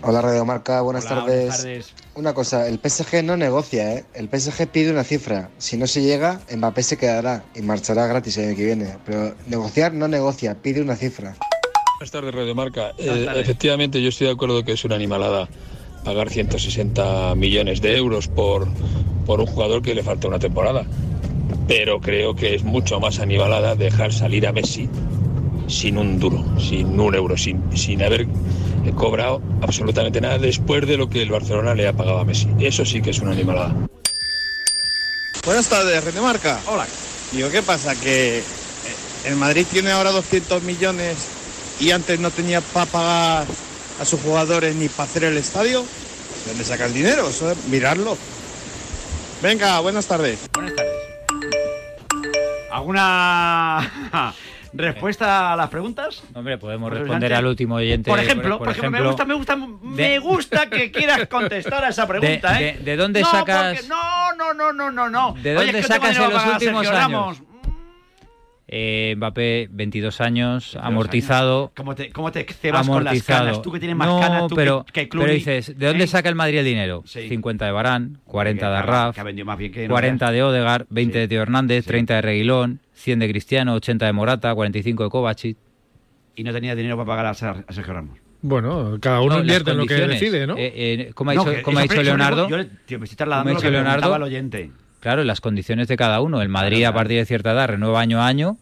Hola Radio Marca, buenas, Hola, tardes. buenas tardes. Una cosa, el PSG no negocia, ¿eh? El PSG pide una cifra. Si no se llega, Mbappé se quedará y marchará gratis el año que viene. Pero negociar no negocia, pide una cifra. Buenas tardes, Radio Marca. Buenas Eh, efectivamente, yo estoy de acuerdo que es una animalada pagar 160 millones de euros por, por un jugador que le falta una temporada. Pero creo que es mucho más animalada dejar salir a Messi sin un duro, sin un euro, sin, sin haber cobrado absolutamente nada después de lo que el Barcelona le ha pagado a Messi. Eso sí que es una animalada. Buenas tardes, Renemarca. Hola. Digo, ¿qué pasa? Que eh, el Madrid tiene ahora 200 millones y antes no tenía para pagar a sus jugadores ni para hacer el estadio. ¿De dónde saca el dinero? Eso es mirarlo. Venga, buenas tardes. ¿Alguna respuesta a las preguntas? Hombre, podemos responder al último oyente. Por ejemplo, por ejemplo, me gusta, me gusta, me gusta que quieras contestar a esa pregunta, de- ¿eh? de- de dónde No, sacas- porque- No, no, no, no, no, no. ¿De Oye, dónde es que no tengo sacas en los últimos años? Eh, Mbappé, 22 años, 22 amortizado. años. ¿Cómo te, cómo te cebas con las canas? Tú que tienes más no, canas tú pero, que, que pero dices, ¿de dónde ¿Eh? saca el Madrid el dinero? Sí. 50 de Barán, 40 de Arraf, que ha vendido más bien que no 40 veas. de Odegar, 20 de Teo Hernández, 30 de Reguilón, 100 de Cristiano, 80 de Morata, 45 de Kovacic. Y no tenía dinero para pagar a Ser- a Sergio Ramos. Bueno, cada uno No, invierte en lo que decide, ¿no? Eh, eh, ¿Cómo ha No, dicho, cómo ha dicho Leonardo? Yo tío, me estoy ¿Cómo trasladando ha lo dicho que Leonardo? preguntaba el oyente. Claro, las condiciones de cada uno. El Madrid a partir de cierta edad renueva año a año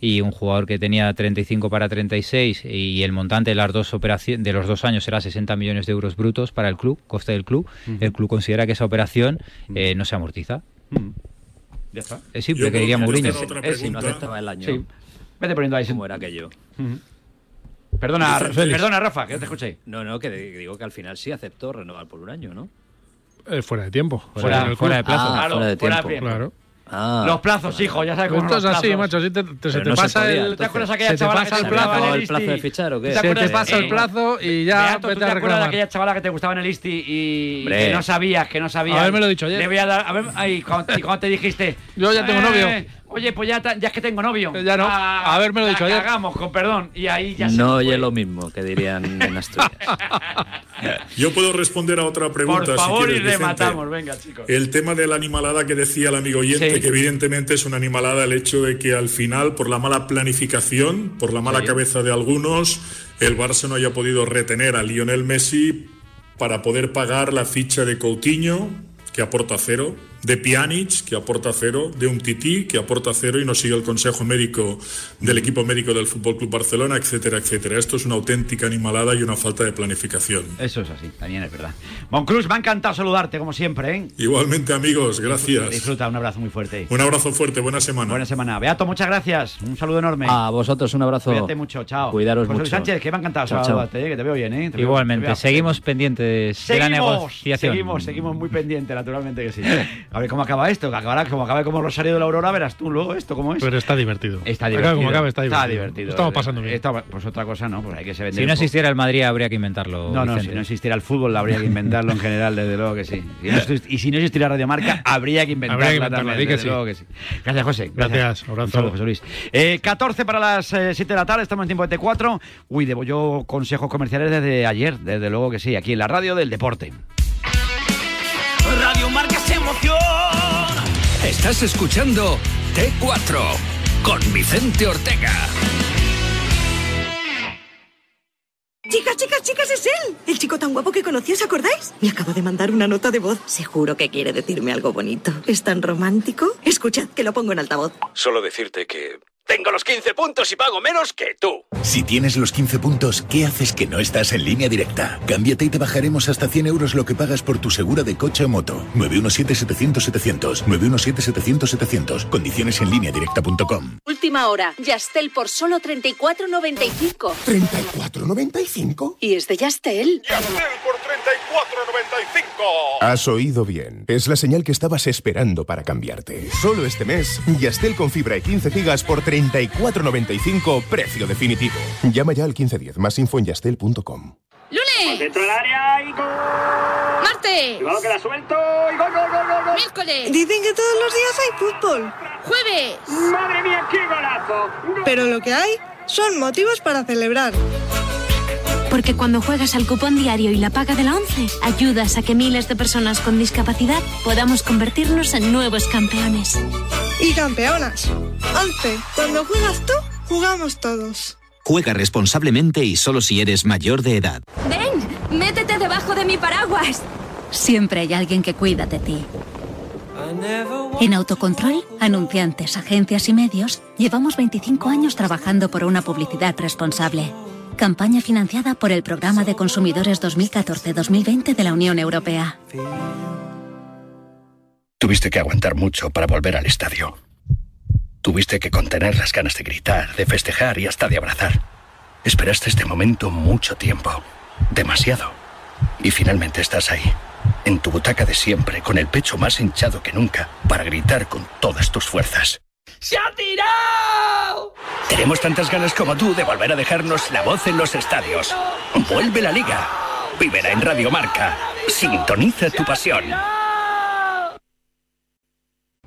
y un jugador que tenía 35 para 36 y el montante de las dos operaciones de los dos años era 60 millones de euros brutos para el club, coste del club. El club considera que esa operación eh, no se amortiza. Ya está. Es simple, Yo que diría Mourinho. otra Es simple. pregunta. aceptaba el año. Sí. Vete poniendo ahí. ¿Cómo era aquello? Perdona, perdona, Rafa, que no te escuché. No, no, que digo que al final sí aceptó renovar por un año, ¿no? Eh, fuera de tiempo. Fuera- fuera club. de plazo. Ah, Claro, fuera de fuera de tiempo. tiempo. Claro. Ah, Los plazos, hijo, ya sabes cómo Esto es los así, plazos. macho. así te, te- se te no se pasa podía, el. ¿Te acuerdas entonces. aquella Se te chavala pasa que el te gustaba plazo, el de fichar, ¿o qué? ¿Te Se te pasa el Eh, plazo y ya Beato, ¿tú vete te a acuerdas de aquella chavala que te gustaba en el Isti y Hombre. que no sabías, que no sabías? Habérmelo dicho ayer. Le voy a dar, a ver, ay, cuando, y cuando te dijiste... Yo ya tengo novio. Oye, pues ya, es que tengo novio. Ya no. Ah, Habérmelo la dicho ayer. cagamos, con perdón. Y ahí ya No fue. oye lo mismo que dirían en Asturias. Yo puedo responder a otra pregunta. Por favor, si quieres, y Vicente. rematamos, venga, chicos. El tema de la animalada que decía el amigo oyente, Sí. que evidentemente es una animalada el hecho de que al final, por la mala planificación, por la mala Sí. cabeza de algunos, el Barça no haya podido retener a Lionel Messi para poder pagar la ficha de Coutinho, que aporta cero, de Pjanic, que aporta cero, de un Tití, que aporta cero y no sigue el consejo médico del equipo médico del Fútbol Club Barcelona, etcétera, etcétera. Esto es una auténtica animalada y una falta de planificación. Eso es así, también es verdad. Monclus, me ha encantado saludarte, como siempre, ¿eh? Igualmente, amigos, gracias. Disfruta, un abrazo muy fuerte. Un abrazo fuerte, buena semana. Buena semana. Beato, muchas gracias. Un saludo enorme. A vosotros un abrazo. Cuídate mucho, chao. Cuidaros José Luis mucho. Sánchez, que me ha encantado Chao, chao. saludarte, ¿eh? que te veo bien, ¿eh? Te veo- Igualmente, te veo- seguimos pendientes de la Seguimos, negociación. seguimos, seguimos muy pendientes, naturalmente que sí. A ver cómo acaba esto, que acabará como acabe como Rosario de la Aurora, verás tú luego esto cómo es. Pero está divertido. Está divertido. como acabe, está divertido. Estamos pasando bien. Pues otra cosa no, pues hay que se vende. Si no existiera el Madrid habría que inventarlo. No, no, Vicente. si no existiera el fútbol habría que inventarlo en general, desde luego que sí. Y, no exist- y si no existiera Radio Marca, habría que inventarla, Habría que inventarla, también, di que desde sí. luego que sí. Gracias, José. Gracias, abrazo. Un saludo, José Luis. Eh, 14 para las eh, 7 de la tarde, estamos en tiempo de T4. Uy, debo yo consejos comerciales desde ayer, desde luego que sí, aquí en la radio del deporte. Radio Marca se emoción. Estás escuchando T4 con Vicente Ortega. Chicas, chicas, chicas, es él. El chico tan guapo que conocí, ¿os acordáis? Me acabo de mandar una nota de voz. Seguro que quiere decirme algo bonito. ¿Es tan romántico? Escuchad, que lo pongo en altavoz. Solo decirte que tengo los 15 puntos y pago menos que tú. Si tienes los 15 puntos, ¿qué haces que no estás en línea directa? Cámbiate y te bajaremos hasta 100 euros lo que pagas por tu segura de coche o moto. 917-700-700. 917-700-700. Condiciones en línea directa.com. Última hora. Yastel por solo 34.95. ¿34.95? Y es de Yastel. por 34.95. Has oído bien. Es la señal que estabas esperando para cambiarte. Solo este mes, Yastel con fibra y 15 gigas por 34.95, precio definitivo. Llama ya al 1510. Más info en yastel.com. ¡Lunes! Dentro del área y gol. ¡Martes! Cuidado que la suelto y gol, gol, gol, gol, gol. ¡Miércoles! Dicen que todos los días hay fútbol. ¡Jueves! Madre mía, qué golazo. Pero lo que hay son motivos para celebrar. Porque cuando juegas al cupón diario y la paga de la 11, ayudas a que miles de personas con discapacidad podamos convertirnos en nuevos campeones. Y campeonas. 11. Cuando juegas tú, jugamos todos. Juega responsablemente y solo si eres mayor de edad. ¡Ven! ¡Métete debajo de mi paraguas! Siempre hay alguien que cuida de ti. En Autocontrol, anunciantes, agencias y medios, llevamos 25 años trabajando por una publicidad responsable. Campaña financiada por el Programa de Consumidores 2014-2020 de la Unión Europea. Tuviste que aguantar mucho para volver al estadio. Tuviste que contener las ganas de gritar, de festejar y hasta de abrazar. Esperaste este momento mucho tiempo. Demasiado. Y finalmente estás ahí. En tu butaca de siempre, con el pecho más hinchado que nunca, para gritar con todas tus fuerzas. ¡Se ha tirado! Tenemos tantas ganas como tú de volver a dejarnos la voz en los estadios. Vuelve la liga. Vívela en Radio Marca. Sintoniza tu pasión.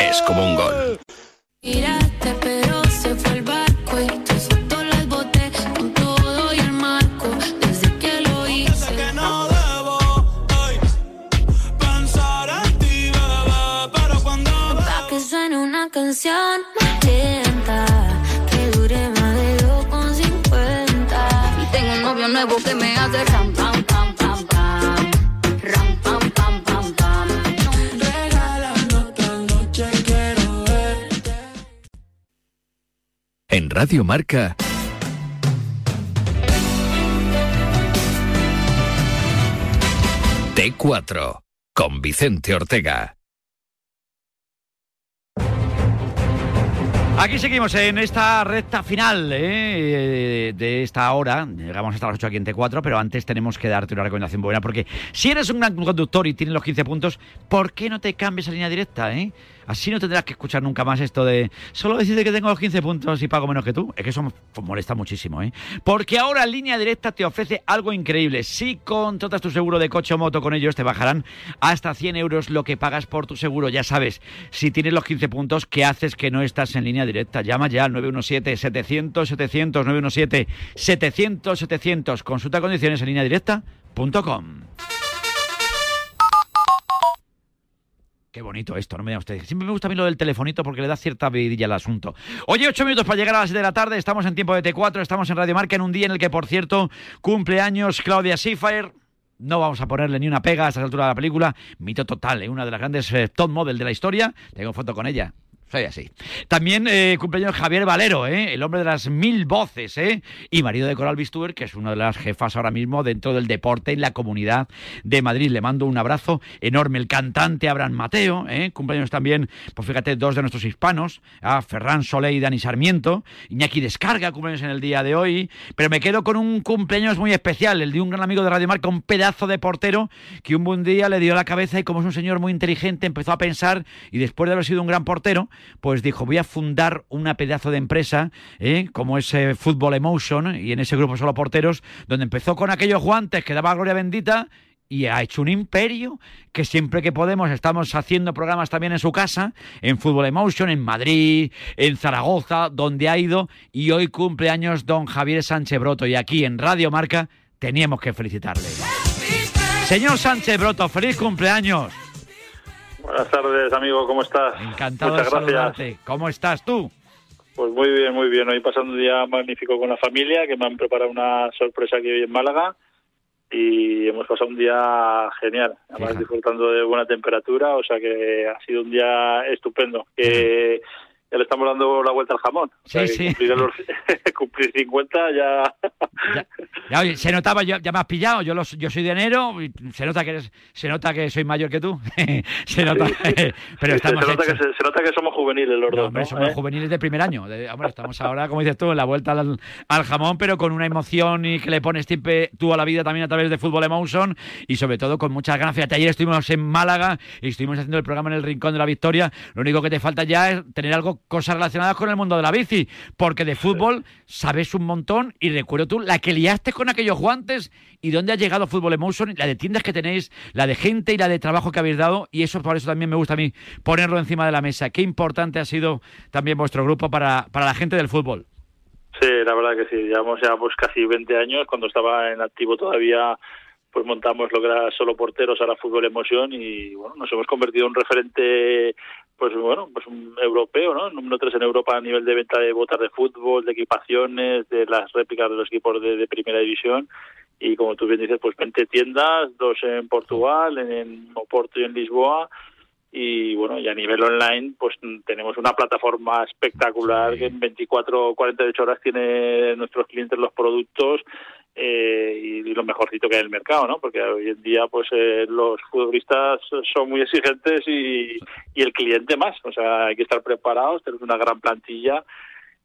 es como un gol. Miraste, pero se fue el barco y tus fotos las boté con todo y el marco. Desde que lo hice. que no debo pensar en ti, bebé. Pero cuando. Pa' que suene una canción lenta. Que dure más de 2,50. Y tengo un novio nuevo que me hace Radio Marca. T4 con Vicente Ortega. Aquí seguimos en esta recta final ¿eh? de esta hora. Llegamos hasta las 8 aquí en T4, pero antes tenemos que darte una recomendación buena. Porque si eres un gran conductor y tienes los 15 puntos, ¿por qué no te cambies a línea directa? Eh? Así no tendrás que escuchar nunca más esto de solo decirte que tengo los 15 puntos y pago menos que tú. Es que eso me molesta muchísimo. ¿eh? Porque ahora línea directa te ofrece algo increíble. Si contratas tu seguro de coche o moto con ellos, te bajarán hasta 100 euros lo que pagas por tu seguro. Ya sabes, si tienes los 15 puntos, ¿qué haces que no estás en línea directa? Llama ya al 917-700-700, 917-700-700. Consulta condiciones en línea directa.com. Qué bonito esto, no me digan ustedes. Siempre me gusta a mí lo del telefonito porque le da cierta vidilla al asunto. Oye, ocho minutos para llegar a las 7 de la tarde. Estamos en tiempo de T4, estamos en Radio Marca en un día en el que, por cierto, cumple años Claudia Schiffer. No vamos a ponerle ni una pega a esta altura de la película. Mito total, ¿eh? una de las grandes eh, top model de la historia. Tengo foto con ella. Soy así. También eh, cumpleaños Javier Valero, ¿eh? el hombre de las mil voces, ¿eh? y marido de Coral Bistuer, que es una de las jefas ahora mismo dentro del deporte en la comunidad de Madrid. Le mando un abrazo enorme. El cantante Abraham Mateo, ¿eh? cumpleaños también, pues fíjate, dos de nuestros hispanos, Ferran Solé y Dani Sarmiento. Iñaki Descarga, cumpleaños en el día de hoy. Pero me quedo con un cumpleaños muy especial, el de un gran amigo de Radio Marca, un pedazo de portero que un buen día le dio la cabeza y como es un señor muy inteligente empezó a pensar y después de haber sido un gran portero, pues dijo, voy a fundar una pedazo de empresa, ¿eh? como es eh, Football Emotion, y en ese grupo solo porteros, donde empezó con aquellos guantes que daba gloria bendita, y ha hecho un imperio que siempre que podemos estamos haciendo programas también en su casa, en Football Emotion, en Madrid, en Zaragoza, donde ha ido, y hoy cumple años don Javier Sánchez Broto, y aquí en Radio Marca teníamos que felicitarle. Señor Sánchez Broto, feliz cumpleaños. Buenas tardes, amigo, ¿cómo estás? Encantado Muchas de gracias. ¿Cómo estás tú? Pues muy bien, muy bien. Hoy pasando un día magnífico con la familia, que me han preparado una sorpresa aquí hoy en Málaga y hemos pasado un día genial, además disfrutando de buena temperatura, o sea que ha sido un día estupendo. Que, ya le estamos dando la vuelta al jamón. O sea, Sí, sí. Cumplir, los- cumplir 50 ya... Ya, oye, se notaba, ya, ya me has pillado, yo, los, yo soy de enero, y se nota que eres, se nota que soy mayor que tú, se nota, pero se, estamos nota que, se, se nota que somos juveniles los No, dos, hombre, ¿no? somos ¿Eh? juveniles de primer año. De- hombre, estamos ahora, como dices tú, en la vuelta al, al jamón, pero con una emoción y que le pones siempre tú a la vida también a través de Fútbol Emotion y sobre todo con muchas ganas. Fíjate, ayer estuvimos en Málaga y estuvimos haciendo el programa en el Rincón de la Victoria. Lo único que te falta ya es tener algo, cosas relacionadas con el mundo de la bici, porque de fútbol sabes un montón y recuerdo tú la que liaste con aquellos guantes y dónde ha llegado Fútbol Emotion, la de tiendas que tenéis, la de gente y la de trabajo que habéis dado y eso por eso también me gusta a mí ponerlo encima de la mesa. Qué importante ha sido también vuestro grupo para, para la gente del fútbol. Sí, la verdad que sí. Llevamos ya pues casi 20 años. Cuando estaba en activo todavía pues montamos lo que era solo porteros, ahora fútbol emoción y bueno, nos hemos convertido en un referente pues bueno, pues un europeo, ¿no? Número 3 en Europa a nivel de venta de botas de fútbol, de equipaciones, de las réplicas de los equipos de, de primera división. Y como tú bien dices, pues 20 tiendas, dos en Portugal, en, en Oporto y en Lisboa. Y bueno, y a nivel online pues tenemos una plataforma espectacular que en 24 o 48 horas tiene nuestros clientes los productos eh, y, y lo mejorcito que hay en el mercado, ¿no? Porque hoy en día pues eh, los futbolistas son muy exigentes y, y el cliente más, o sea, hay que estar preparados, tenemos una gran plantilla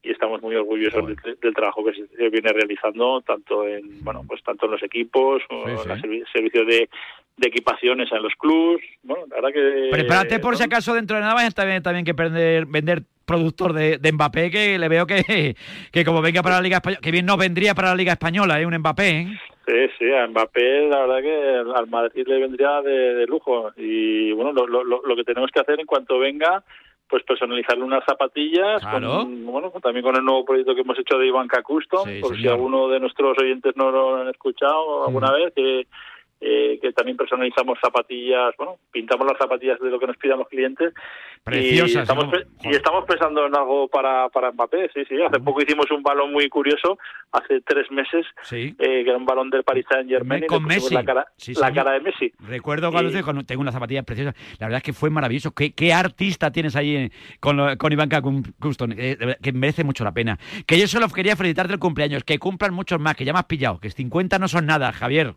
y estamos muy orgullosos del, del trabajo que se viene realizando tanto en bueno pues tanto en los equipos o en el servi- servicio de, de equipaciones en los clubs. Bueno la verdad que Prepárate por si acaso dentro de nada vayas también, también que vender, vender productor de, de Mbappé, que le veo que, que como venga para la Liga Española, que bien no vendría para la Liga Española, ¿eh? un Mbappé. ¿eh? Sí, sí, a Mbappé la verdad que al Madrid le vendría de, de lujo y bueno, lo, lo, lo que tenemos que hacer en cuanto venga pues personalizarle unas zapatillas, Claro. con, bueno, también con el nuevo proyecto que hemos hecho de Ivanka Custom, Sí, por si alguno de nuestros oyentes no lo han escuchado alguna vez, que, eh, que también personalizamos zapatillas, bueno, pintamos las zapatillas de lo que nos pidan los clientes. Preciosas, Y estamos, ¿no? pe- y estamos pensando en algo para, para Mbappé, sí, sí. Hace poco hicimos un balón muy curioso, hace tres meses, Sí. eh, que era un balón del Paris Saint Germain Con Messi. la cara, Sí, la cara de Messi. Recuerdo cuando Y- cuando tengo unas zapatillas preciosas. La verdad es que fue maravilloso. ¿Qué, qué artista tienes ahí eh, con, lo- con Ivanka Cum- Custom? Eh, que merece mucho la pena. Que yo solo quería felicitarte el cumpleaños. Que cumplan muchos más, que ya me has pillado. Que 50 no son nada, Javier.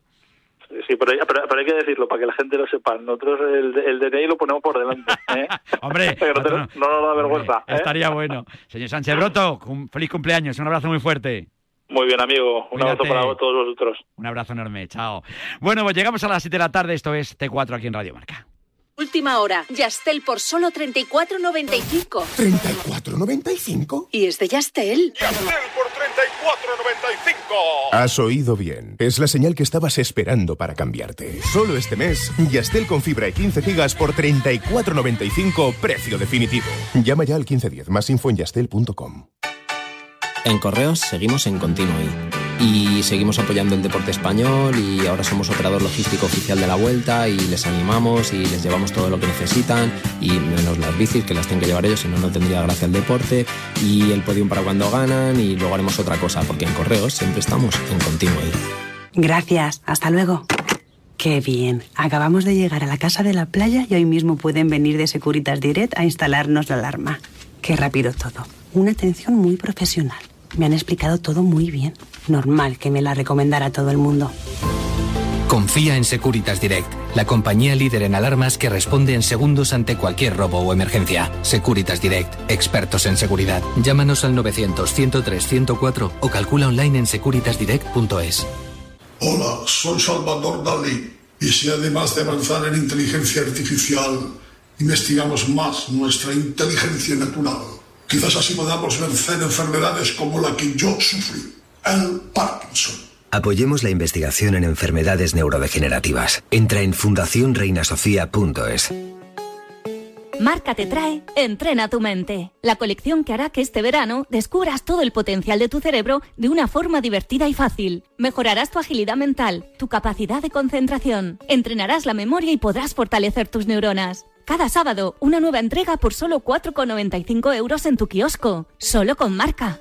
Sí, pero, pero, pero hay que decirlo para que la gente lo sepa. Nosotros el, el DNI lo ponemos por delante. ¿eh? Hombre, no, te- no, no nos da vergüenza. ¿eh? Estaría bueno. Señor Sánchez Broto, un feliz cumpleaños. Un abrazo muy fuerte. Muy bien, amigo. Un Cuídate. abrazo para todos vosotros. Un abrazo enorme. Chao. Bueno, pues llegamos a las 7 de la tarde. Esto es T4 aquí en Radio Marca. Última hora. Yastel por solo 34.95. ¿34.95? Y es de Yastel. Has oído bien. Es la señal que estabas esperando para cambiarte. Solo este mes, Yastel con fibra y 15 gigas por 34.95, precio definitivo. Llama ya al 1510, más info en yastel.com. En Correos seguimos en Continuo. Y seguimos apoyando el deporte español y ahora somos operador logístico oficial de la vuelta y les animamos y les llevamos todo lo que necesitan y menos las bicis que las tienen que llevar ellos, si no, no tendría gracia el deporte y el podium para cuando ganan y luego haremos otra cosa porque en Correos siempre estamos en Continuo. Gracias, hasta luego. Qué bien. Acabamos de llegar a la casa de la playa y hoy mismo pueden venir de Securitas Direct a instalarnos la alarma. Qué rápido todo. Una atención muy profesional. Me han explicado todo muy bien. Normal que me la recomendara todo el mundo. Confía en Securitas Direct, la compañía líder en alarmas que responde en segundos ante cualquier robo o emergencia. Securitas Direct, expertos en seguridad. Llámanos al 900-103-104 o calcula online en securitasdirect.es. Hola, soy Salvador Dalí. Y si además de avanzar en inteligencia artificial, investigamos más nuestra inteligencia natural, quizás así podamos vencer enfermedades como la que yo sufrí, el Parkinson. Apoyemos la investigación en enfermedades neurodegenerativas. Entra en fundacionreinasofía.es. Marca te trae Entrena tu mente, la colección que hará que este verano descubras todo el potencial de tu cerebro de una forma divertida y fácil. Mejorarás tu agilidad mental, tu capacidad de concentración, entrenarás la memoria y podrás fortalecer tus neuronas. Cada sábado, una nueva entrega por solo 4,95 euros en tu kiosco, solo con marca.